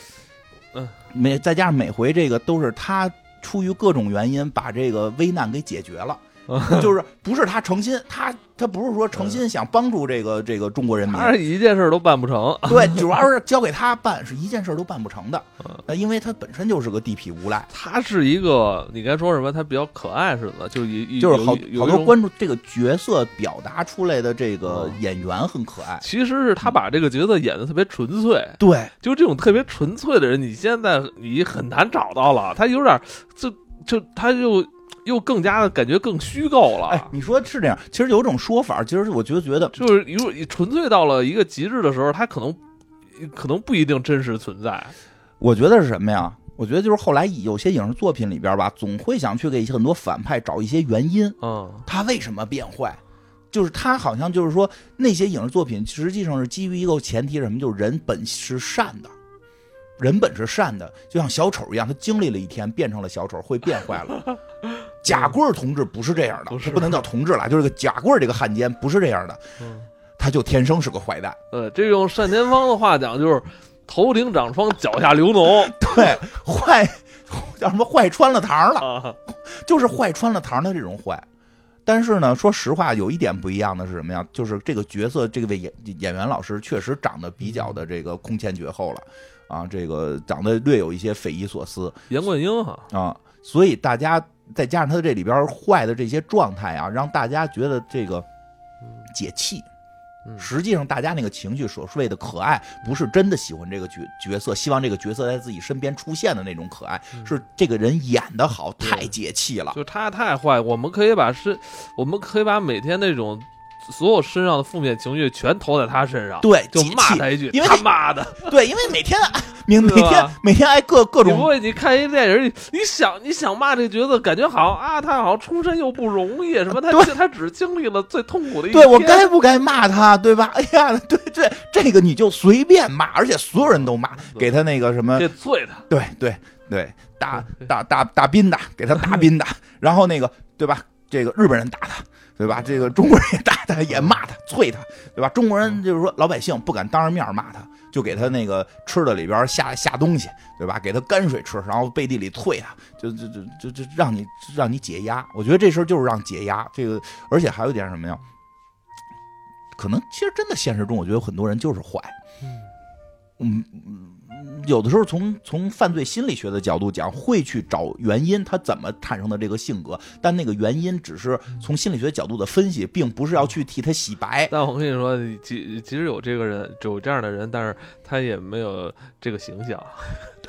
嗯，每再加上每回这个都是他出于各种原因把这个危难给解决了，[LAUGHS] 就是不是他诚心他。他不是说诚心想帮助这个这个中国人民，他是一件事都办不成。对，主要是交给他办，是一件事都办不成的。那因为他本身就是个地痞无赖。他是一个，你该说什么？他比较可爱似的，就一就是好好多关注这个角色表达出来的这个演员很可爱。其实是他把这个角色演的特别纯粹。对，就这种特别纯粹的人，你现在你很难找到了。他有点，就就他就。又更加的感觉更虚构了。哎，你说是这样？其实有种说法，其实我觉得觉得，就是如果纯粹到了一个极致的时候，它可能可能不一定真实存在。我觉得是什么呀？我觉得就是后来有些影视作品里边吧，总会想去给很多反派找一些原因。嗯，他为什么变坏？就是他好像就是说那些影视作品实际上是基于一个前提，什么？就是人本是善的。人本是善的，就像小丑一样，他经历了一天变成了小丑，会变坏了。[LAUGHS] 贾贵同志不是这样的，不是不能叫同志了，就是个贾贵这个汉奸不是这样的，他就天生是个坏蛋。呃，这用单田芳的话讲，就是头顶长疮，脚下流脓。[LAUGHS] 对，坏叫什么？坏穿了膛了，就是坏穿了膛的这种坏。但是呢，说实话，有一点不一样的是什么呀？就是这个角色，这位演演员老师确实长得比较的这个空前绝后了。啊，这个长得略有一些匪夷所思，严冠英哈啊，所以大家再加上他这里边坏的这些状态啊，让大家觉得这个解气，嗯。实际上，大家那个情绪所谓的可爱，不是真的喜欢这个角角色，希望这个角色在自己身边出现的那种可爱，嗯。是这个人演的好，太解气了。就他太坏，我们可以把是，我们可以把每天那种所有身上的负面情绪全投在他身上，对，就骂他一句，因为他妈的！[LAUGHS] 对，因为每天哎 [LAUGHS] 每每天每天挨各各种你不会，你看一电影，你你想你想骂这个角色，感觉好像啊，他好像出身又不容易，什么他对他只经历了最痛苦的一对我该不该骂他，对吧？[LAUGHS] 哎呀，对这这个你就随便骂，而且所有人都骂，给他那个什么，得啐他，对对对，大对大大大宾的，给他打宾的，然后那个对吧？这个日本人打他，对吧？这个中国人也打他，也骂他，啐他，对吧？中国人就是说老百姓不敢当着面骂他，就给他那个吃的里边下下东西，对吧？给他泔水吃，然后背地里啐他，就就就就就让你让你解压。我觉得这事儿就是让解压。这个，而且还有一点什么呀？可能其实真的现实中，我觉得有很多人就是坏。嗯，嗯有的时候从从犯罪心理学的角度讲，会去找原因，他怎么产生的这个性格，但那个原因只是从心理学角度的分析，并不是要去替他洗白。但我跟你说，你即即使有这个人，有这样的人，但是他也没有这个形象。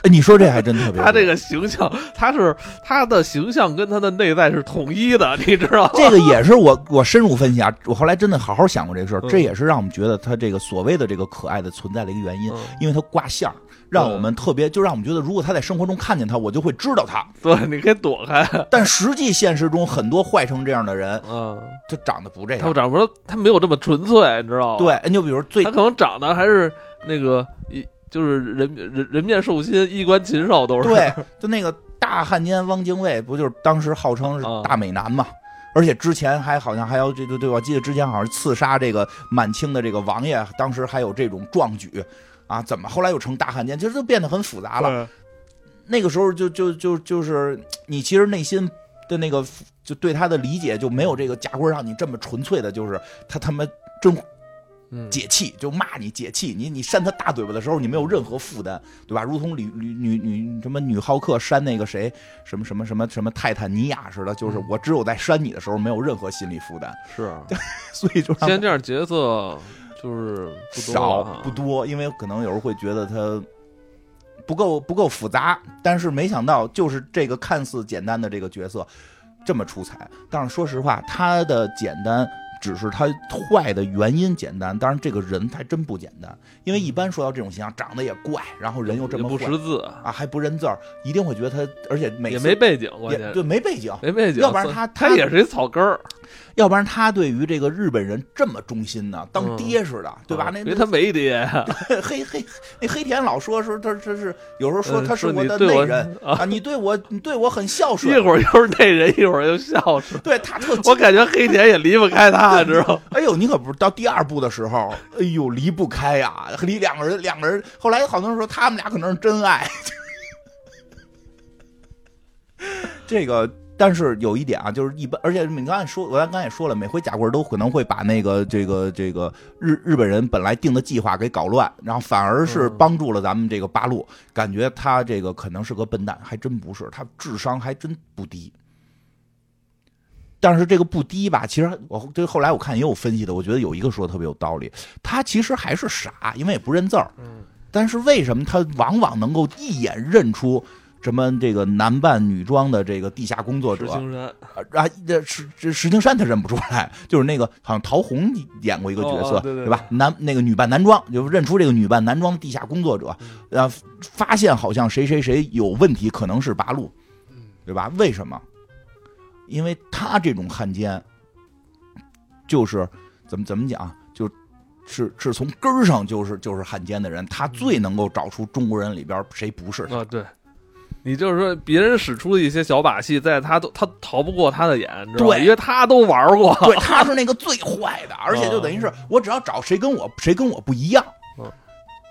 哎你说这还真特别，[LAUGHS] 他这个形象，他是他的形象跟他的内在是统一的，[LAUGHS] 你知道吗？这个也是我我深入分析啊，我后来真的好好想过这个事儿，嗯这也是让我们觉得他这个所谓的这个可爱的存在的一个原因，嗯因为他挂相，让我们特别就让我们觉得，如果他在生活中看见他，我就会知道他。[LAUGHS] 对，你可以躲开。[LAUGHS] 但实际现实中，很多坏成这样的人，嗯，他长得不这样他样。长不出，他没有这么纯粹，你知道吗？对，你就比如最他可能长得还是那个一，就是人人人面兽心，衣冠禽兽都是。对，[LAUGHS] 就那个大汉奸汪精卫，不就是当时号称是啊大美男嘛？而且之前还好像还要这对对，我记得之前好像刺杀这个满清的这个王爷，当时还有这种壮举啊，怎么后来又成大汉奸？其实就变得很复杂了。那个时候就就就就是你其实内心的那个就对他的理解就没有这个贾棍让你这么纯粹的，就是他他妈真嗯，解气，就骂你解气，你你扇他大嘴巴的时候，你没有任何负担，对吧？如同女女女女什么女浩克扇那个谁什么什么什么什么泰坦尼亚似的，就是嗯我只有在扇你的时候没有任何心理负担，是。[LAUGHS] 所以就让现在这样角色就是不多少不多，因为可能有时候会觉得他不够不够复杂，但是没想到就是这个看似简单的这个角色这么出彩。但是说实话，他的简单只是他坏的原因简单，当然这个人还真不简单。因为一般说到这种形象，长得也怪，然后人又这么不识字，啊，还不认字儿，一定会觉得他，而且每也没背景，也对没背景，没背景，要不然他他他也是一草根儿，要不然他对于这个日本人这么忠心呢，当嗯爹似的，对吧？那因为他没爹呀，黑黑那黑田老说说他这是有时候说嗯他是我的内人啊啊，你对我你对我很孝顺一，会儿又是内人，一会儿又孝顺。对他特我感觉黑田也离不开他，知道吗？[LAUGHS] 哎呦，你可不是到第二部的时候，哎呦离不开呀，离两个人两个人，后来好多人说他们俩可能是真爱，[LAUGHS] 这个。但是有一点啊，就是一般，而且你刚才说，我刚才也说了，每回贾贵都可能会把那个这个这个日日本人本来定的计划给搞乱，然后反而是嗯帮助了咱们这个八路，感觉他这个可能是个笨蛋，还真不是，他智商还真不低。但是这个不低吧，其实我这后来我看也有分析的，我觉得有一个说的特别有道理，他其实还是傻，因为也不认字儿。嗯，但是为什么他往往能够一眼认出什么这个男扮女装的这个地下工作者石青山啊？这石这石青山他认不出来，就是那个好像陶虹演过一个角色，哦哦对对吧？男那个女扮男装，就认出这个女扮男装地下工作者，嗯呃，发现好像谁谁谁有问题，可能是八路，嗯对吧？为什么？因为他这种汉奸，就是怎么怎么讲，就是是从根儿上就是就是汉奸的人，他最能够找出中国人里边谁不是他。啊，对。你就是说，别人使出的一些小把戏，在他都他逃不过他的眼，知道吧？对因为他都玩过。[LAUGHS] 对，他是那个最坏的，而且就等于是我只要找谁跟我谁跟我不一样嗯，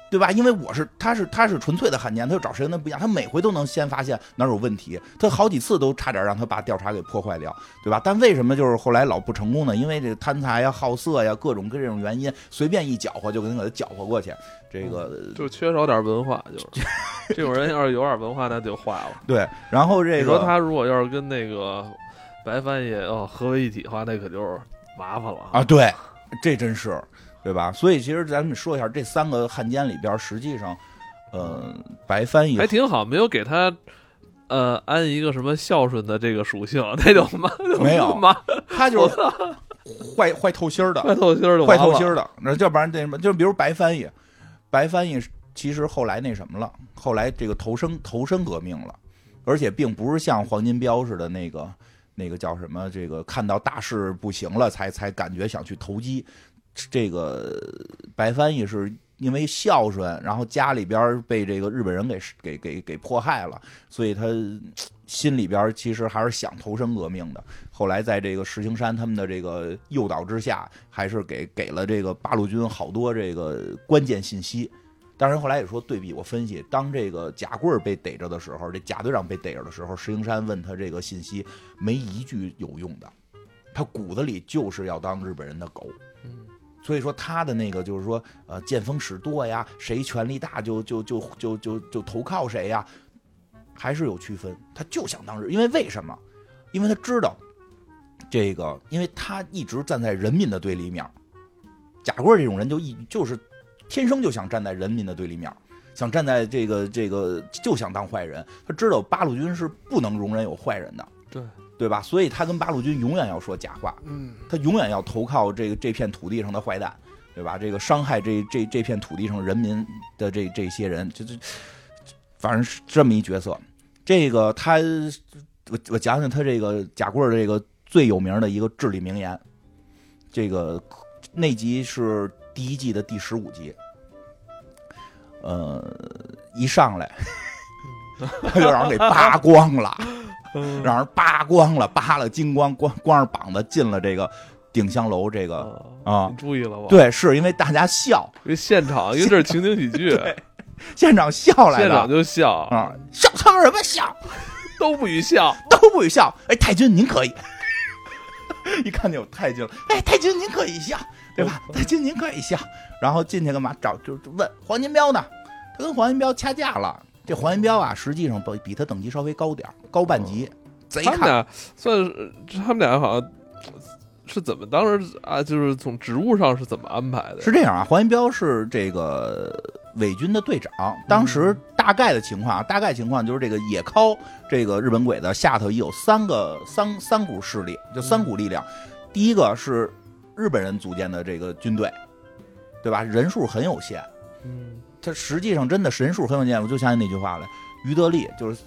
对吧？因为我是他是他是纯粹的汉奸，他就找谁跟他不一样，他每回都能先发现哪儿有问题，他好几次都差点让他把调查给破坏掉，对吧？但为什么就是后来老不成功呢？因为这个贪财呀、好色呀，各种各种原因，随便一搅和就给他给他搅和过去，这个就缺少点文化，就是 [LAUGHS] 这种人要是有点文化，那就坏了。对。然后这你说个他如果要是跟那个白帆也哦合为一体的话，那可就是麻烦了啊，。对，这真是对吧？所以其实咱们说一下这三个汉奸里边，实际上，呃，白翻译还挺好，没有给他呃安一个什么孝顺的这个属性，那就妈没有妈他就是 [LAUGHS] 坏坏透心儿的，坏透心儿的，坏透心儿的。那要不然那什么，就比如白翻译，白翻译其实后来那什么了，后来这个投身投身革命了，而且并不是像黄金彪似的那个那个叫什么，这个看到大势不行了才才感觉想去投机。这个白翻译是因为孝顺，然后家里边被这个日本人给给给给迫害了，所以他心里边其实还是想投身革命的。后来在这个石青山他们的这个诱导之下，还是给给了这个八路军好多这个关键信息。当然后来也说对比，我分析，当这个贾贵被逮着的时候，这贾队长被逮着的时候，石青山问他这个信息，没一句有用的，他骨子里就是要当日本人的狗。所以说他的那个就是说，呃，见风使舵呀，谁权力大就就就就就就投靠谁呀，还是有区分。他就想当日，因为为什么？因为他知道这个，因为他一直站在人民的对立面。贾贵这种人就一就是天生就想站在人民的对立面，想站在这个这个就想当坏人。他知道八路军是不能容忍有坏人的。对。对吧？所以他跟八路军永远要说假话，嗯，他永远要投靠这个这片土地上的坏蛋，对吧？这个伤害这这这片土地上人民的这这些人，就就反正是这么一角色。这个他，我我讲讲他这个贾贵这个最有名的一个至理名言。这个那集是第一季的第十五集，呃，一上来他 [LAUGHS] 就让人给扒光了。让人扒光了，扒了精光，光光着膀子进了这个鼎香楼。这个啊，注意了吧？对，是因为大家笑，因为现场，因为这是情景喜剧，[LAUGHS] [LAUGHS] 现场笑来了，现场就笑啊，笑唱什么笑？[LAUGHS] 都不许笑，都不许笑。哎，太君您可以，[LAUGHS] 一看就有太君了。哎，太君您可以笑，对吧？太君您可以笑。然后进去干嘛？找就问黄金彪呢？他跟黄金彪掐架了。这黄金彪啊，实际上比比他等级稍微高点高半级。贼他们俩算是他们俩好像是怎么当时啊？就是从职务上是怎么安排的？是这样啊，黄金彪是这个伪军的队长。当时大概的情况，大概情况就是这个野尻这个日本鬼子下头有三个三三股势力，就三股力量。第一个是日本人组建的这个军队，对吧？人数很有限。嗯。他实际上真的人数很有限，我就想起那句话了。于德利就是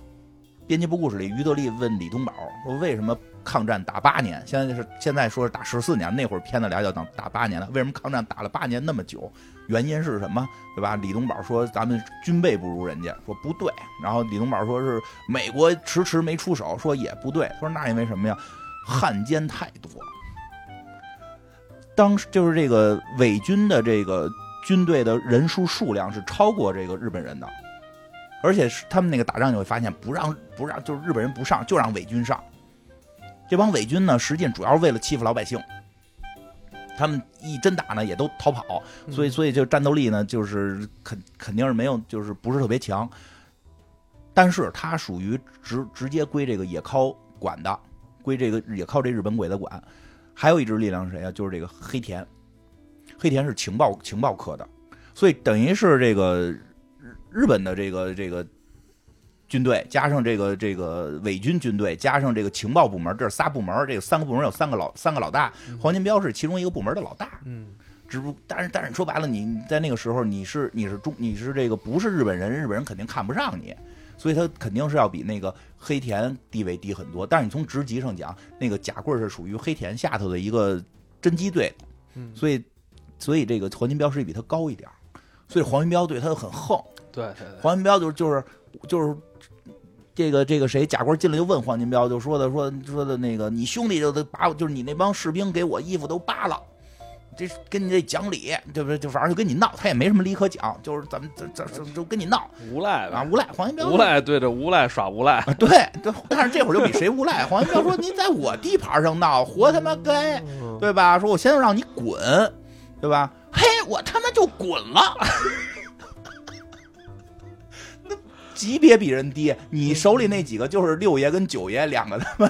编辑部故事里，于德利问李东宝说：“为什么抗战打八年？现在是现在说是打十四年，那会儿片子俩要打打八年了。为什么抗战打了八年那么久？原因是什么？对吧？”李东宝说：“咱们军备不如人家。”说不对。然后李东宝说是美国迟迟没出手，说也不对。说那因为什么呀？汉奸太多。当时就是这个伪军的这个。军队的人数数量是超过这个日本人的，而且是他们那个打仗你会发现不让不让就是日本人不上就让伪军上，这帮伪军呢实际上主要是为了欺负老百姓，他们一真打呢也都逃跑，所以所以就战斗力呢就是肯肯定是没有就是不是特别强，但是他属于直直接归这个野尻管的，归这个野尻这日本鬼子管，还有一支力量是谁啊？就是这个黑田。黑田是情报情报科的，所以等于是这个日日本的这个这个军队，加上这个这个伪军军队，加上这个情报部门，这是仨部门。这个三个部门有三个老三个老大，黄金彪是其中一个部门的老大。嗯，只不但是但是说白了，你在那个时候你是你是中你是这个不是日本人，日本人肯定看不上你，所以他肯定是要比那个黑田地位低很多。但是你从职级上讲，那个贾贵是属于黑田下头的一个侦缉队，嗯，所以。所以这个黄金彪是比他高一点所以黄金彪对他很横。对黄金彪就是就是就是这个这个谁贾官进来就问黄金彪，就说的说说的那个你兄弟就得把我就是你那帮士兵给我衣服都扒了，这跟你这讲理对不对？就反正就跟你闹，他也没什么理可讲，就是咱们这这就跟你闹 [LAUGHS] 无赖啊无赖黄金彪无赖对着无赖耍无赖对对，但是这会儿就比谁无赖？黄金彪说您在我地盘上闹，活他妈该对吧？说我现在让你滚。对吧？嘿，我他妈就滚了！那级别比人低，你手里那几个就是六爷跟九爷两个他妈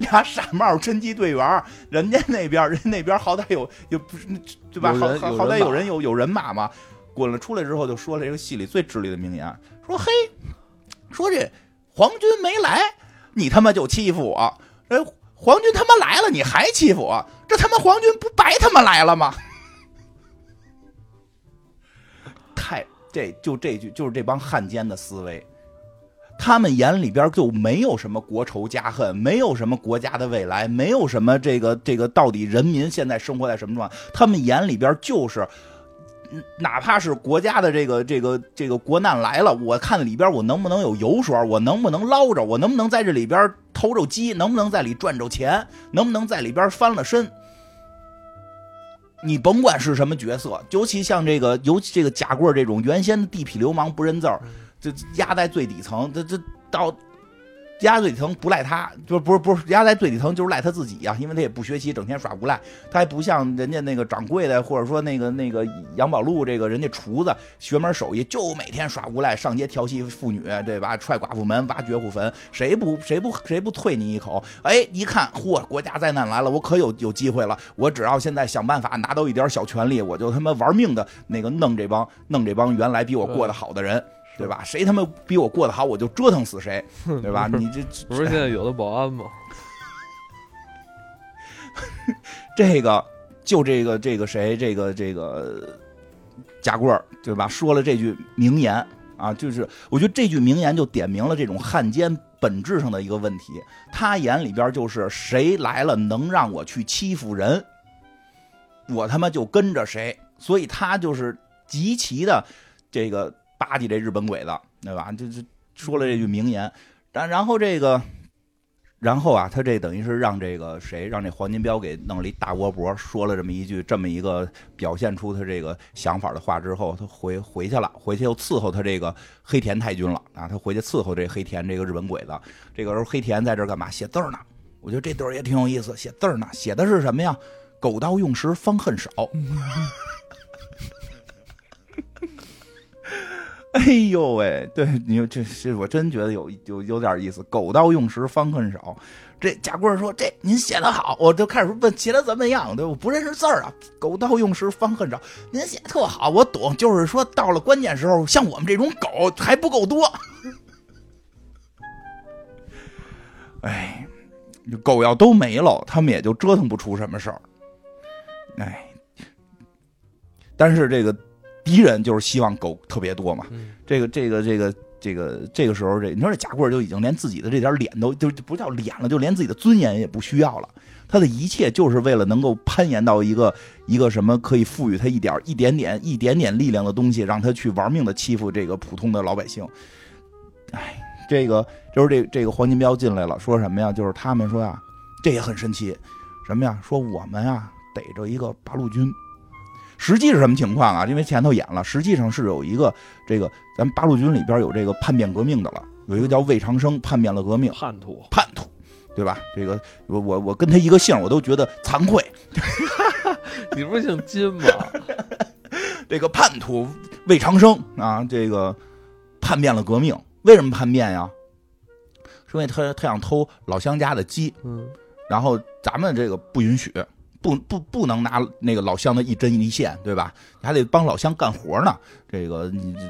俩傻帽侦缉队员，人家那边人家那边好歹有有不是对吧？好好好歹有人有有人马嘛。滚了出来之后，就说了一个戏里最智力的名言：说嘿，说这皇军没来，你他妈就欺负我；哎，皇军他妈来了，你还欺负我，这他妈皇军不白他妈来了吗？[LAUGHS] 太这就这句就是这帮汉奸的思维，他们眼里边就没有什么国仇家恨，没有什么国家的未来，没有什么这个这个到底人民现在生活在什么状态，他们眼里边就是。哪怕是国家的这个这个这个国难来了，我看里边我能不能有油水，我能不能捞着，我能不能在这里边偷着鸡，能不能在里赚着钱，能不能在里边翻了身？你甭管是什么角色，尤其像这个，尤其这个贾贵这种原先的地痞流氓不认字儿，这压在最底层，这这到。压最底层不赖他，就不是不是压在最底层就是赖他自己呀，因为他也不学习，整天耍无赖。他还不像人家那个掌柜的，或者说那个那个杨宝路这个人家厨子学门手艺，就每天耍无赖，上街调戏妇女，对吧？踹寡妇门，挖绝户坟，谁不谁不谁不啐你一口？哎，一看，嚯，国家灾难来了，我可有有机会了！我只要现在想办法拿到一点小权利，我就他妈玩命的那个弄这帮弄这帮原来比我过得好的人。对吧？谁他妈比我过得好，我就折腾死谁，对吧？你这不是现在有的保安吗？[LAUGHS] 这个就这个这个谁，这个这个贾贵儿，对吧？说了这句名言啊，就是我觉得这句名言就点明了这种汉奸本质上的一个问题。他眼里边就是谁来了能让我去欺负人，我他妈就跟着谁。所以他就是极其的这个。巴结这日本鬼子，对吧？就就说了这句名言，然然后这个，然后啊，他这等于是让这个谁，让这黄金彪给弄了一大窝脖，说了这么一句，这么一个表现出他这个想法的话之后，他回回去了，回去又伺候他这个黑田太君了啊！他回去伺候这黑田这个日本鬼子。这个时候，黑田在这干嘛？写字呢？我觉得这段也挺有意思，写字呢，写的是什么呀？狗刀用时方恨少。[LAUGHS] [LAUGHS] 哎呦喂，对你这是我真觉得有有有点意思。狗到用时方恨少，这贾贵说：“这您写的好。”我就开始问写的怎么样？对，我不认识字儿啊。狗到用时方恨少，您写的特好，我懂。就是说到了关键时候，像我们这种狗还不够多。哎，狗要都没了，他们也就折腾不出什么事儿。哎，但是这个。敌人就是希望狗特别多嘛，这个这个这个这个这个时候，这你说这贾贵就已经连自己的这点脸都就不叫脸了，就连自己的尊严也不需要了。他的一切就是为了能够攀岩到一个一个什么可以赋予他一点一点点一点点力量的东西，让他去玩命的欺负这个普通的老百姓。哎，这个就是这这个黄金彪进来了，说什么呀？就是他们说呀，这也很神奇，什么呀？说我们啊逮着一个八路军。实际是什么情况啊？因为前头演了，实际上是有一个这个咱们八路军里边有这个叛变革命的了，有一个叫魏长生叛变了革命，叛徒，叛徒，对吧？这个我我我跟他一个姓，我都觉得惭愧。[LAUGHS] 你不是姓金吗？[LAUGHS] 这个叛徒魏长生啊，这个叛变了革命，为什么叛变呀？是因为他他想偷老乡家的鸡，嗯，然后咱们这个不允许。不不不能拿那个老乡的一针一线，对吧？你还得帮老乡干活呢。这个你这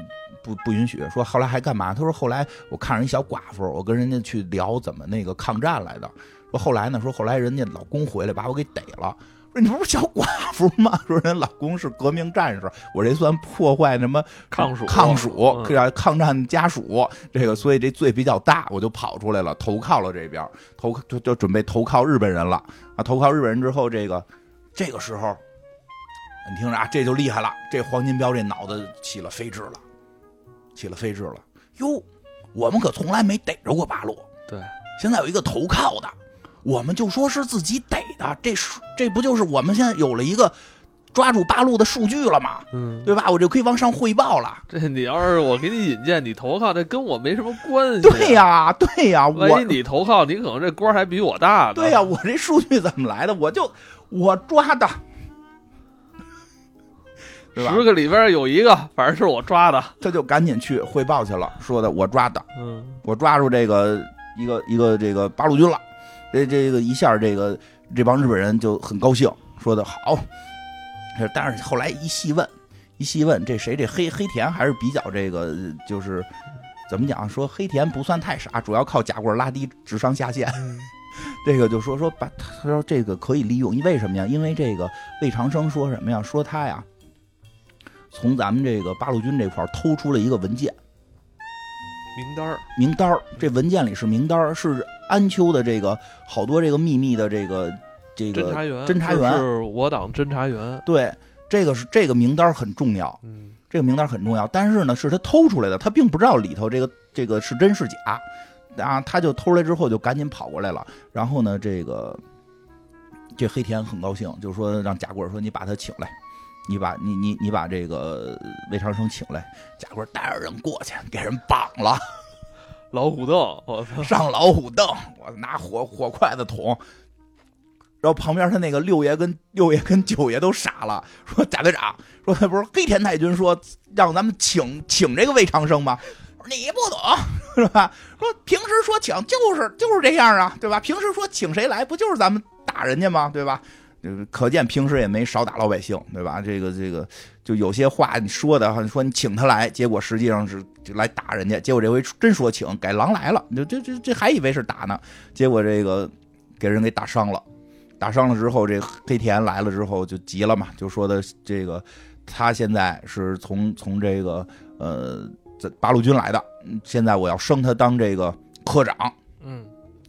不不允许。说后来还干嘛？他说后来我看上一小寡妇，我跟人家去聊怎么那个抗战来的。说后来呢？说后来人家老公回来把我给逮了。说你不是小寡妇吗？说人老公是革命战士，我这算破坏什么抗属抗属，抗战家属。这个所以这罪比较大，我就跑出来了，投靠了这边，投就就准备投靠日本人了啊！投靠日本人之后，这个这个时候，你听着啊，这就厉害了，这黄金彪这脑子起了飞智了，起了飞智了。哟，我们可从来没逮着过八路，对，现在有一个投靠的。我们就说是自己逮的，这这不就是我们现在有了一个抓住八路的数据了吗？嗯，对吧？我就可以往上汇报了。这你要是我给你引荐，你投靠，这跟我没什么关系。对呀，对呀，万一你投靠，你可能这官还比我大呢。对呀，我这数据怎么来的？我就我抓的，[LAUGHS] 十个里边有一个，反正是我抓的。他就赶紧去汇报去了，说的我抓的，嗯，我抓住这个一个一个这个八路军了。这这个一下，这个这帮日本人就很高兴，说的好。但是后来一细问，一细问，这谁这黑黑田还是比较这个，就是怎么讲？说黑田不算太傻，主要靠假棍拉低智商下限。[LAUGHS] 这个就说说把他说这个可以利用，因为什么呀？因为这个魏长生说什么呀？说他呀，从咱们这个八路军这块偷出了一个文件。名单名单这文件里是名单是安丘的这个好多这个秘密的这个这个侦查员，侦查员是我党侦查员。对，这个是这个名单很重要，嗯，这个名单很重要。但是呢，是他偷出来的，他并不知道里头这个这个是真是假啊，他就偷出来之后就赶紧跑过来了。然后呢，这个这黑田很高兴，就说让贾贵说你把他请来。你把你你你把这个魏长生请来，贾贵带着人过去，给人绑了，老虎凳，我操，上老虎凳，我拿火火筷子捅，然后旁边他那个六爷跟六爷跟九爷都傻了，说贾队长，说他不是黑田太君说让咱们请请这个魏长生吗？你不懂是吧？说平时说请就是就是这样啊，对吧？平时说请谁来，不就是咱们打人家吗？对吧？就是可见平时也没少打老百姓，对吧？这个这个，就有些话你说的，你说你请他来，结果实际上是来打人家。结果这回真说请，改狼来了，就这这这还以为是打呢，结果这个给人给打伤了。打伤了之后，这黑田来了之后就急了嘛，就说的这个他现在是从从这个呃八路军来的，现在我要升他当这个科长。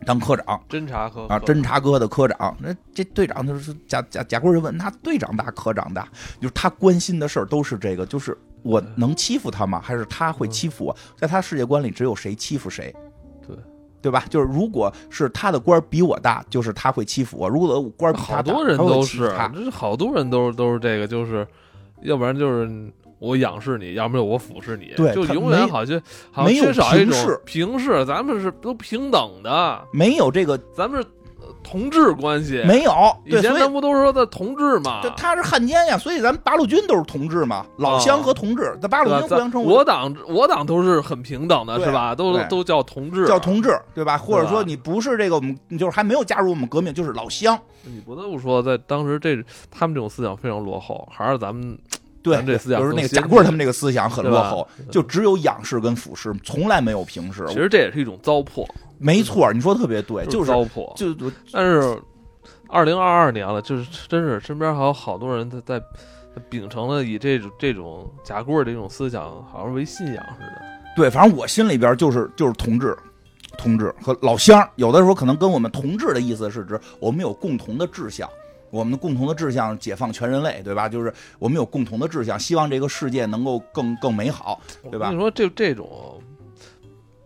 嗯。当科长，侦察科啊，侦察科的科长。那这队长就是贾贾贾贵人问，他队长大科长大，就是他关心的事儿都是这个，就是我能欺负他吗？还是他会欺负我？在他世界观里，只有谁欺负谁，对对吧？就是如果是他的官比我大，就是他会欺负我；如果官比他大，好多人都是，这是好多人都是都是这个，就是要不然就是。我仰视你，要不然我俯视你，对，就永远好像好像缺少一种平视，咱们是都平等的，没有这个，咱们是同志关系，没有。以前咱不都说的同志吗？他是汉奸呀，所以咱们八路军都是同志嘛，老乡和同志，在八路军互相称呼。我党我党都是很平等的，是吧？都都叫同志，叫同志，对吧？或者说你不是这个，我们就是还没有加入我们革命，就是老乡。你不得不说，在当时这他们这种思想非常落后，还是咱们。对，就是那个贾贵他们这个思想很落后，就只有仰视跟俯视，从来没有平视。其实这也是一种糟粕，没错，你说特别对，就是糟粕。就但是，二零二二年了，就是真是身边还有好多人在在秉承了以这种这种贾贵这种思想，好像为信仰似的。对，反正我心里边就是就是同志，同志和老乡，有的时候可能跟我们同志的意思是指我们有共同的志向。我们的共同的志向，解放全人类，对吧？就是我们有共同的志向，希望这个世界能够更更美好，对吧？你说这这种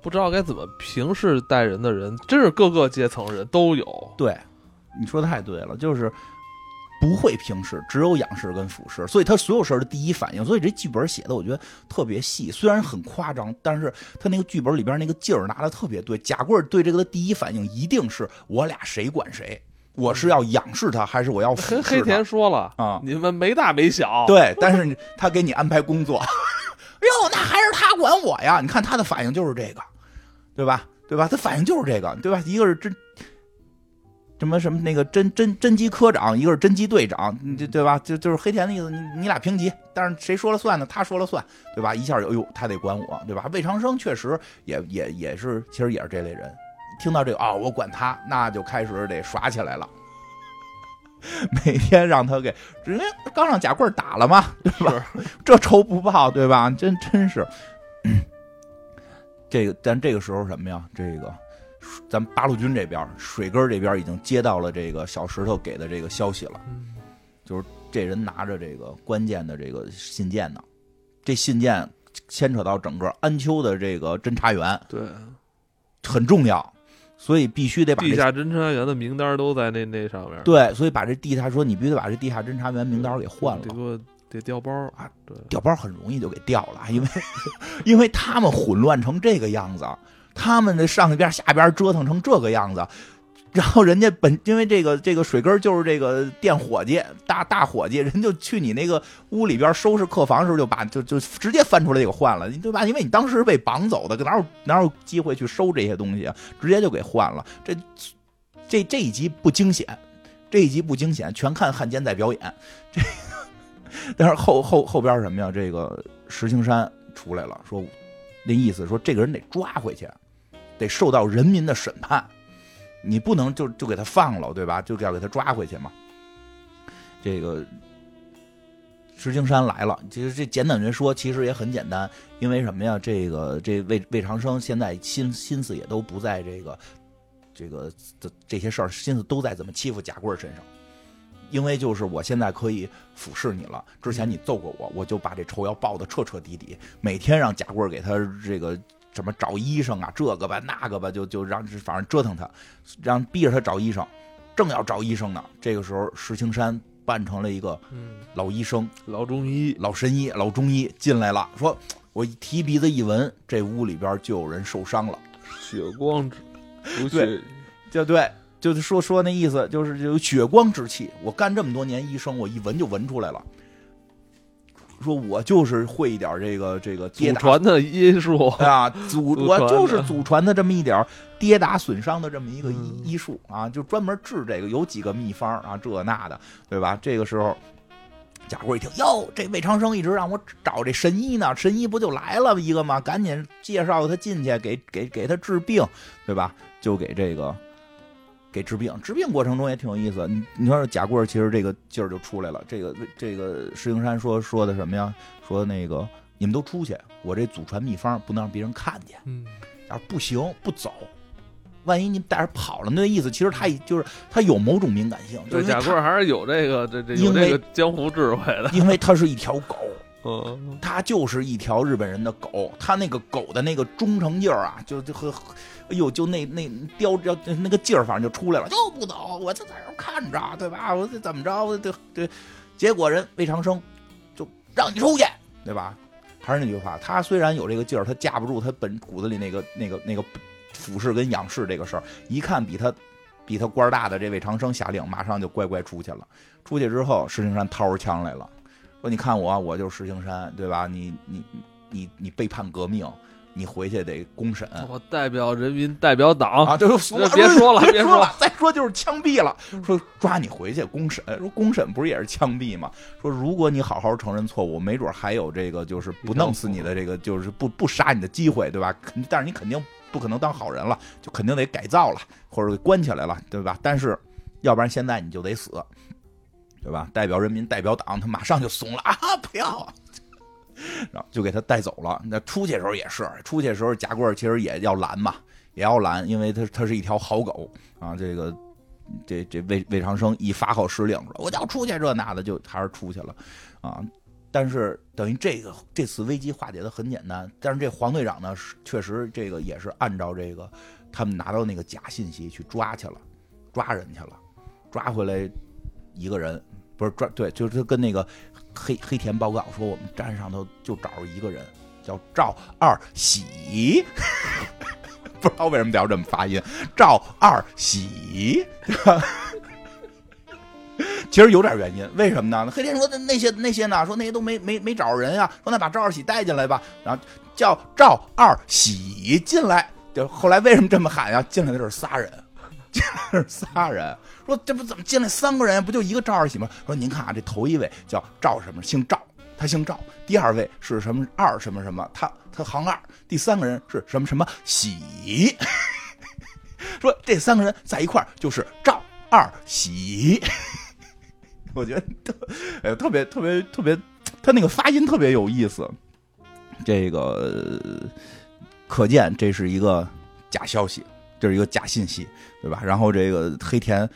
不知道该怎么平视待人的人，真是各个阶层人都有。对，你说的太对了，就是不会平视，只有仰视跟俯视，所以他所有事儿的第一反应，所以这剧本写的我觉得特别细，虽然很夸张，但是他那个剧本里边那个劲儿拿的特别对。贾贵对这个的第一反应一定是我俩谁管谁。我是要仰视他，还是我要 [LAUGHS] 俯视他？黑田说了啊，你们没大没小。对，但是他给你安排工作，[LAUGHS] 哟，那还是他管我呀？你看他的反应就是这个，对吧？对吧？他反应就是这个，对吧？一个是真什么什么那个侦侦侦缉科长，一个是侦缉队长，对对吧？就就是黑田的意思，你你俩平级，但是谁说了算呢？他说了算，对吧？一下就哟，他得管我，对吧？魏长生确实也也也是，其实也是这类人。听到这个啊，我管他，那就开始得耍起来了。[LAUGHS] 每天让他给，因为刚让贾贵打了嘛，[LAUGHS] 对吧？这仇不报，对吧？真真是。[CLEARS THROAT] 这个，但这个时候什么呀？这个，咱八路军这边，水根这边已经接到了这个小石头给的这个消息了，就是这人拿着这个关键的这个信件呢。这信件牵扯到整个安丘的这个侦查员，对，很重要。所以必须得把地下侦查员的名单都在那那上面。对，所以把这地下说你必须得把这地下侦查员名单给换了。得给得调包啊！对，调包很容易就给调了，[LAUGHS] 因为 [LAUGHS] 因为他们混乱成这个样子，他们的上边下边折腾成这个样子。然后人家本因为这个这个水根就是这个店伙计大大伙计，人就去你那个屋里边收拾客房的时候，就把就就直接翻出来给换了，对吧？因为你当时是被绑走的，哪有哪有机会去收这些东西啊？直接就给换了。这这这一集不惊险，这一集不惊险，全看汉奸在表演。这个，但是后后后边什么呀？这个石青山出来了，说那意思说这个人得抓回去，得受到人民的审判，你不能就就给他放了，对吧？就要给他抓回去嘛。这个石青山来了，其实这简短的说，其实也很简单，因为什么呀？这个这魏魏长生现在心心思也都不在这个这个这这些事儿，心思都在怎么欺负贾贵身上。因为就是我现在可以俯视你了，之前你揍过我，我就把这仇要报的彻彻底底，每天让贾贵给他这个什么找医生啊，这个吧那个吧，就就让反正折腾他，让逼着他找医生，正要找医生呢，这个时候石青山扮成了一个老医生、老中医、老神医、老中医进来了，说我一提鼻子一闻，这屋里边就有人受伤了，血光之，不对，就对。就是说说那意思，就是有血光之气。我干这么多年医生，我一闻就闻出来了。说我就是会一点这个这个祖传的医术啊，祖我就是祖传的这么一点跌打损伤的这么一个医医术啊，就专门治这个，有几个秘方啊，这那的，对吧？这个时候，贾贵一听，哟，这魏长生一直让我找这神医呢，神医不就来了一个吗？赶紧介绍他进去，给给给他治病，对吧？就给这个。给治病，治病过程中也挺有意思。你你说贾贵其实这个劲儿就出来了。这个这个石英山说说的什么呀？说那个你们都出去，我这祖传秘方不能让别人看见。嗯，要是不行不走，万一你带着跑了，那意思其实他就是他有某种敏感性。对，贾贵还是有这个这这有这个江湖智慧的，因为他是一条狗。嗯，他就是一条日本人的狗，他那个狗的那个忠诚劲儿啊，就就和。哎呦，就那那叼着那个劲儿，反正就出来了，就不走，我就在这看着，对吧？我这怎么着？对对，结果人魏长生就让你出去，对吧？还是那句话，他虽然有这个劲儿，他架不住他本骨子里那个那个那个俯视跟仰视这个事儿。一看比他比他官大的这魏长生下令，马上就乖乖出去了。出去之后，石青山掏出枪来了，说：“你看我，我就是石青山，对吧？你你你你背叛革命。”你回去得公审，我代表人民代表党啊！就别说了，别说了，再说就是枪毙了。说抓你回去公审，说公审不是也是枪毙吗？说如果你好好承认错误，没准还有这个就是不弄死你的这个就是不不杀你的机会，对吧？肯但是你肯定不可能当好人了，就肯定得改造了，或者给关起来了，对吧？但是要不然现在你就得死，对吧？代表人民代表党，他马上就怂了啊！[LAUGHS] 不要。然后就给他带走了。那出去的时候也是，出去的时候贾贵其实也要拦嘛，也要拦，因为他他是一条好狗啊。这个这这魏魏长生一发号施令说我就要出去，这那的就还是出去了啊。但是等于这个这次危机化解的很简单。但是这黄队长呢，确实这个也是按照这个他们拿到那个假信息去抓去了，抓人去了，抓回来一个人，不是专对，就是他跟那个。黑黑田报告说，我们站上头就找着一个人，叫赵二喜，[LAUGHS] 不知道为什么得要这么发音，赵二喜，[LAUGHS] 其实有点原因，为什么呢？黑田说的那些那些呢，说那些都没没没找着人啊，说那把赵二喜带进来吧，然后叫赵二喜进来，就后来为什么这么喊呀？进来的是仨人。[LAUGHS] 是仨人说：“这不怎么进来三个人？不就一个赵二喜吗？”说：“您看啊，这头一位叫赵什么，姓赵，他姓赵。第二位是什么二什么什么，他他行二。第三个人是什么什么喜。[LAUGHS] 说这三个人在一块儿就是赵二喜。[LAUGHS] 我觉得特哎特别特别特别，他那个发音特别有意思。这个可见这是一个假消息。”这是一个假信息，对吧？然后这个黑田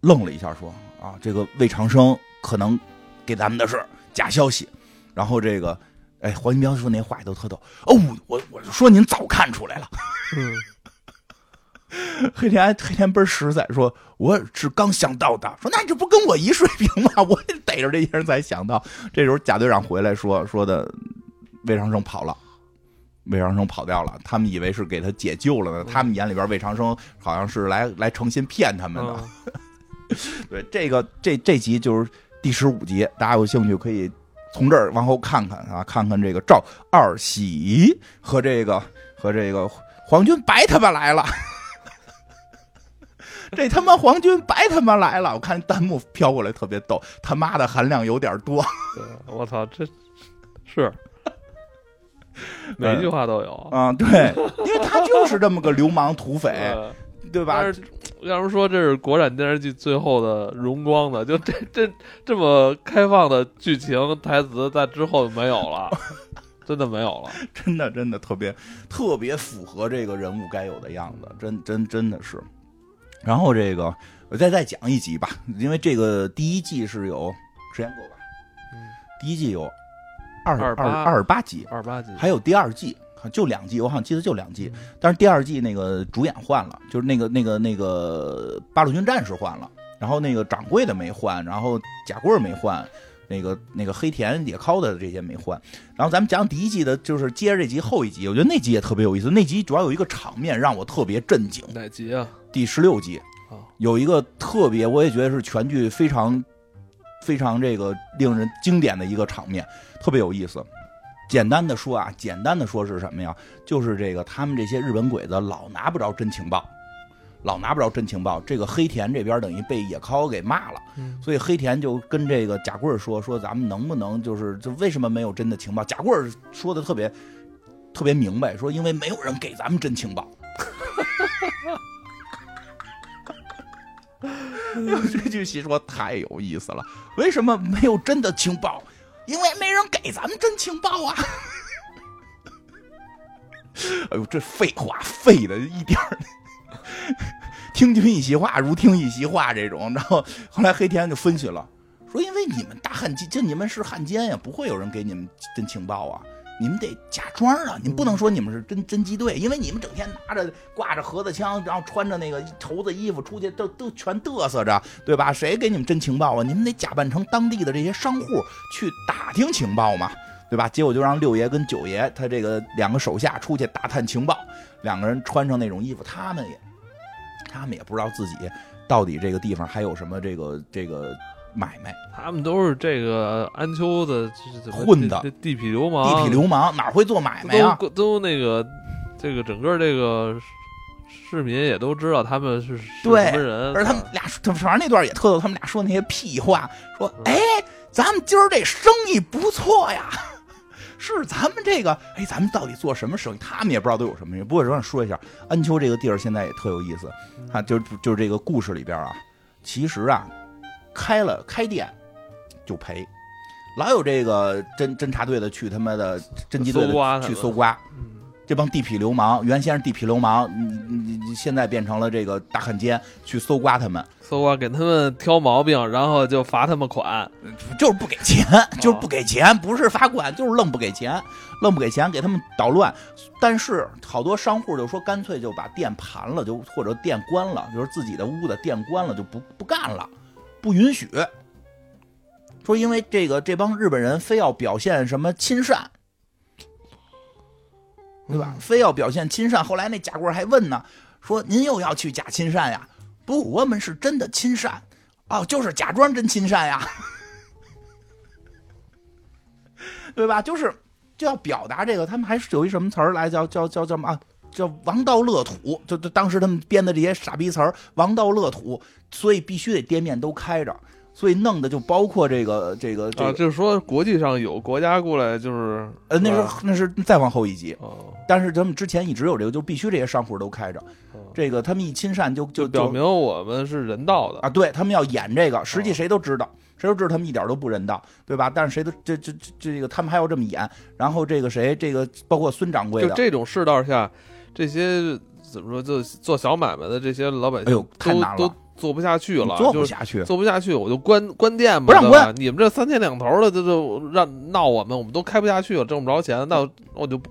愣了一下，说：“啊，这个魏长生可能给咱们的是假消息。”然后这个，哎，黄金彪说那话也都特逗。哦，我我就说您早看出来了。黑田黑田倍儿实在，说我是刚想到的。说那这不跟我一水平吗？我也逮着这些人才想到。这时候贾队长回来说说的魏长生跑了。魏长生跑掉了，他们以为是给他解救了呢。他们眼里边，魏长生好像是来来诚心骗他们的。[LAUGHS] 对，这个这这集就是第十五集，大家有兴趣可以从这儿往后看看啊，看看这个赵二喜和这个和这个皇军白他妈来了。[LAUGHS] 这他妈皇军白他妈来了！我看弹幕飘过来特别逗，他妈的含量有点多。对我操，这是 [LAUGHS] 每句话都有。啊，对，因为他就是这么个流氓土匪，[LAUGHS] 呃对吧？但是要是说这是国产电视剧最后的荣光呢，就这这这么开放的剧情台词，在之后没有了，真的没有了。[LAUGHS] 真的真的特别特别符合这个人物该有的样子，真真真的是。然后这个我再再讲一集吧，因为这个第一季是有时间够吧？嗯，第一季有二十28二二十八集，二十八集还有第二季，就两季，我好像记得就两季。嗯但是第二季那个主演换了，就是那个那个那个八路军战士换了，然后那个掌柜的没换，然后贾贵儿没换，那个那个黑田野尻的这些没换。然后咱们讲第一季的，就是接着这集后一集，我觉得那集也特别有意思。那集主要有一个场面让我特别震惊，哪集啊？第十六集啊有一个特别，我也觉得是全剧非常非常这个令人经典的一个场面，特别有意思。简单的说啊，简单的说是什么呀？就是这个他们这些日本鬼子老拿不着真情报，老拿不着真情报。这个黑田这边等于被野尻给骂了，嗯所以黑田就跟这个贾贵说说咱们能不能就是就为什么没有真的情报？贾贵说的特别特别明白，说因为没有人给咱们真情报。[LAUGHS] 这句戏说太有意思了，为什么没有真的情报？因为没人给咱们真情报啊！[LAUGHS] 哎呦，这废话废的一点儿，听君一席话，如听一席话这种。然后后来黑田就分析了，说因为你们大汉奸，就你们是汉奸呀，不会有人给你们真情报啊。你们得假装啊！你们不能说你们是真侦缉队，因为你们整天拿着挂着盒子枪，然后穿着那个绸子衣服出去，都都全嘚瑟着，对吧？谁给你们真情报啊？你们得假扮成当地的这些商户去打听情报嘛，对吧？结果就让六爷跟九爷他这个两个手下出去打探情报，两个人穿上那种衣服，他们也他们也不知道自己到底这个地方还有什么这个这个买卖。他们都是这个安丘的混的地痞流氓，地痞流氓哪会做买卖呀？都都那个这个整个这个市民也都知道他们是什么人，而他们俩，他反正那段也特逗，他们俩说那些屁话，说哎，咱们今儿这生意不错呀，[LAUGHS] 是咱们这个，哎，咱们到底做什么生意？他们也不知道都有什么生意。不过我想说一下，安丘这个地儿现在也特有意思，啊，就就是这个故事里边啊，其实啊，开了开店就赔。老有这个侦侦察队的去他妈的侦缉队去搜刮，嗯这帮地痞流氓，原先是地痞流氓，你你你现在变成了这个大汉奸，去搜刮他们，搜刮给他们挑毛病，然后就罚他们款。就是不给钱，就是不给钱，不是罚款，就是愣不给钱，愣不给钱，给他们捣乱。但是好多商户就说，干脆就把店盘了，就或者店关了，就是自己的屋子店关了，就不不干了，不允许。说因为这个这帮日本人非要表现什么亲善，对吧？非要表现亲善。后来那贾贵还问呢，说您又要去假亲善呀？不，我们是真的亲善。哦，就是假装真亲善呀，[LAUGHS] 对吧？就是就要表达这个，他们还是有一什么词儿来叫叫叫叫什么啊？叫王道乐土，就就当时他们编的这些傻逼词儿，王道乐土，所以必须得店面都开着，所以弄的就包括这个这个这啊，就是说国际上有国家过来，就是呃，那吧是那是再往后一级，哦，但是他们之前一直有这个，就必须这些商户都开着，哦这个他们一亲善就就就表明我们是人道的啊，对他们要演这个，实际哦谁都知道，谁都知道他们一点都不人道，对吧？但是谁都这这这这个他们还要这么演，然后这个谁，这个包括孙掌柜的，就这种世道下，这些怎么说，就做小买卖的这些老百姓，哎呦太难了做不下去了，做不下去。做不下去，我就关关店吧，不让关你们这三天两头的，这就让闹我们，我们都开不下去了，挣不着钱，那我就不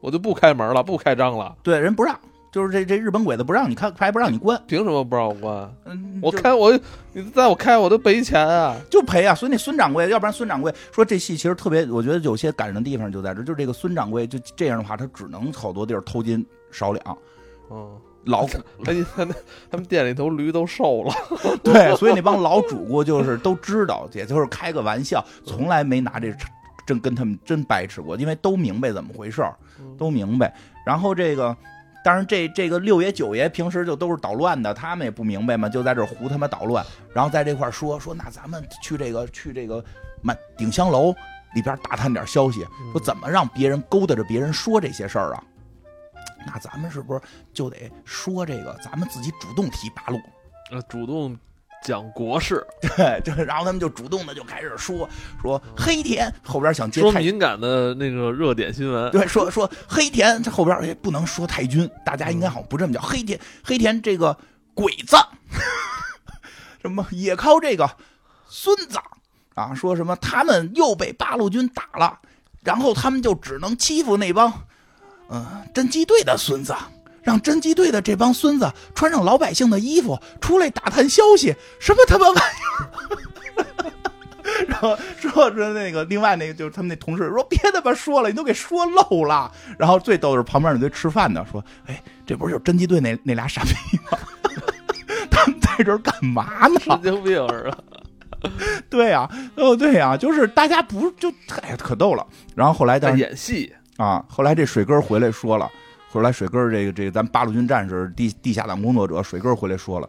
我就不开门了，不开张了，对，人不让，就是这这日本鬼子不让你开，还不让你关，凭什么不让我关？嗯，我开我，你在我开我都赔钱啊！就赔啊。所以那孙掌柜，要不然孙掌柜说这戏其实特别，我觉得有些感人的地方就在这，就是这个孙掌柜就这样的话，他只能好多地儿偷斤少两，嗯，老他他那他们店里头驴都瘦了，[LAUGHS] 对，所以那帮老主顾就是都知道，也就是开个玩笑，从来没拿这真跟他们真掰扯过，因为都明白怎么回事儿，都明白。然后这个当然这这个六爷九爷平时就都是捣乱的，他们也不明白嘛，就在这胡他妈捣乱，然后在这块说说，那咱们去这个去这个满鼎香楼里边打探点消息，说怎么让别人勾搭着别人说这些事儿啊？那咱们是不是就得说这个？咱们自己主动提八路，呃，主动讲国事，对，就然后他们就主动的就开始说说黑田后边想接太说敏感的那个热点新闻，对，说说黑田这后边哎不能说太君，大家应该好像不这么叫黑田黑田这个鬼子，[LAUGHS] 什么也靠这个孙子啊，说什么他们又被八路军打了，然后他们就只能欺负那帮嗯、侦缉队的孙子。让侦缉队的这帮孙子穿上老百姓的衣服出来打探消息，什么他妈玩意儿！[LAUGHS] 然后说说那个，另外那个就是他们那同事说别他妈说了，你都给说漏了。然后最逗的是旁边那堆吃饭的说，哎，这不是就侦缉队那那俩傻逼吗？[LAUGHS] 他们在这干嘛呢？神经病似的。对呀、哦对呀、就是大家不就哎呀可逗了。然后后来在但是演戏，啊，后来这水哥回来说了，后来水哥这个这个咱八路军战士地地下党工作者水哥回来说了，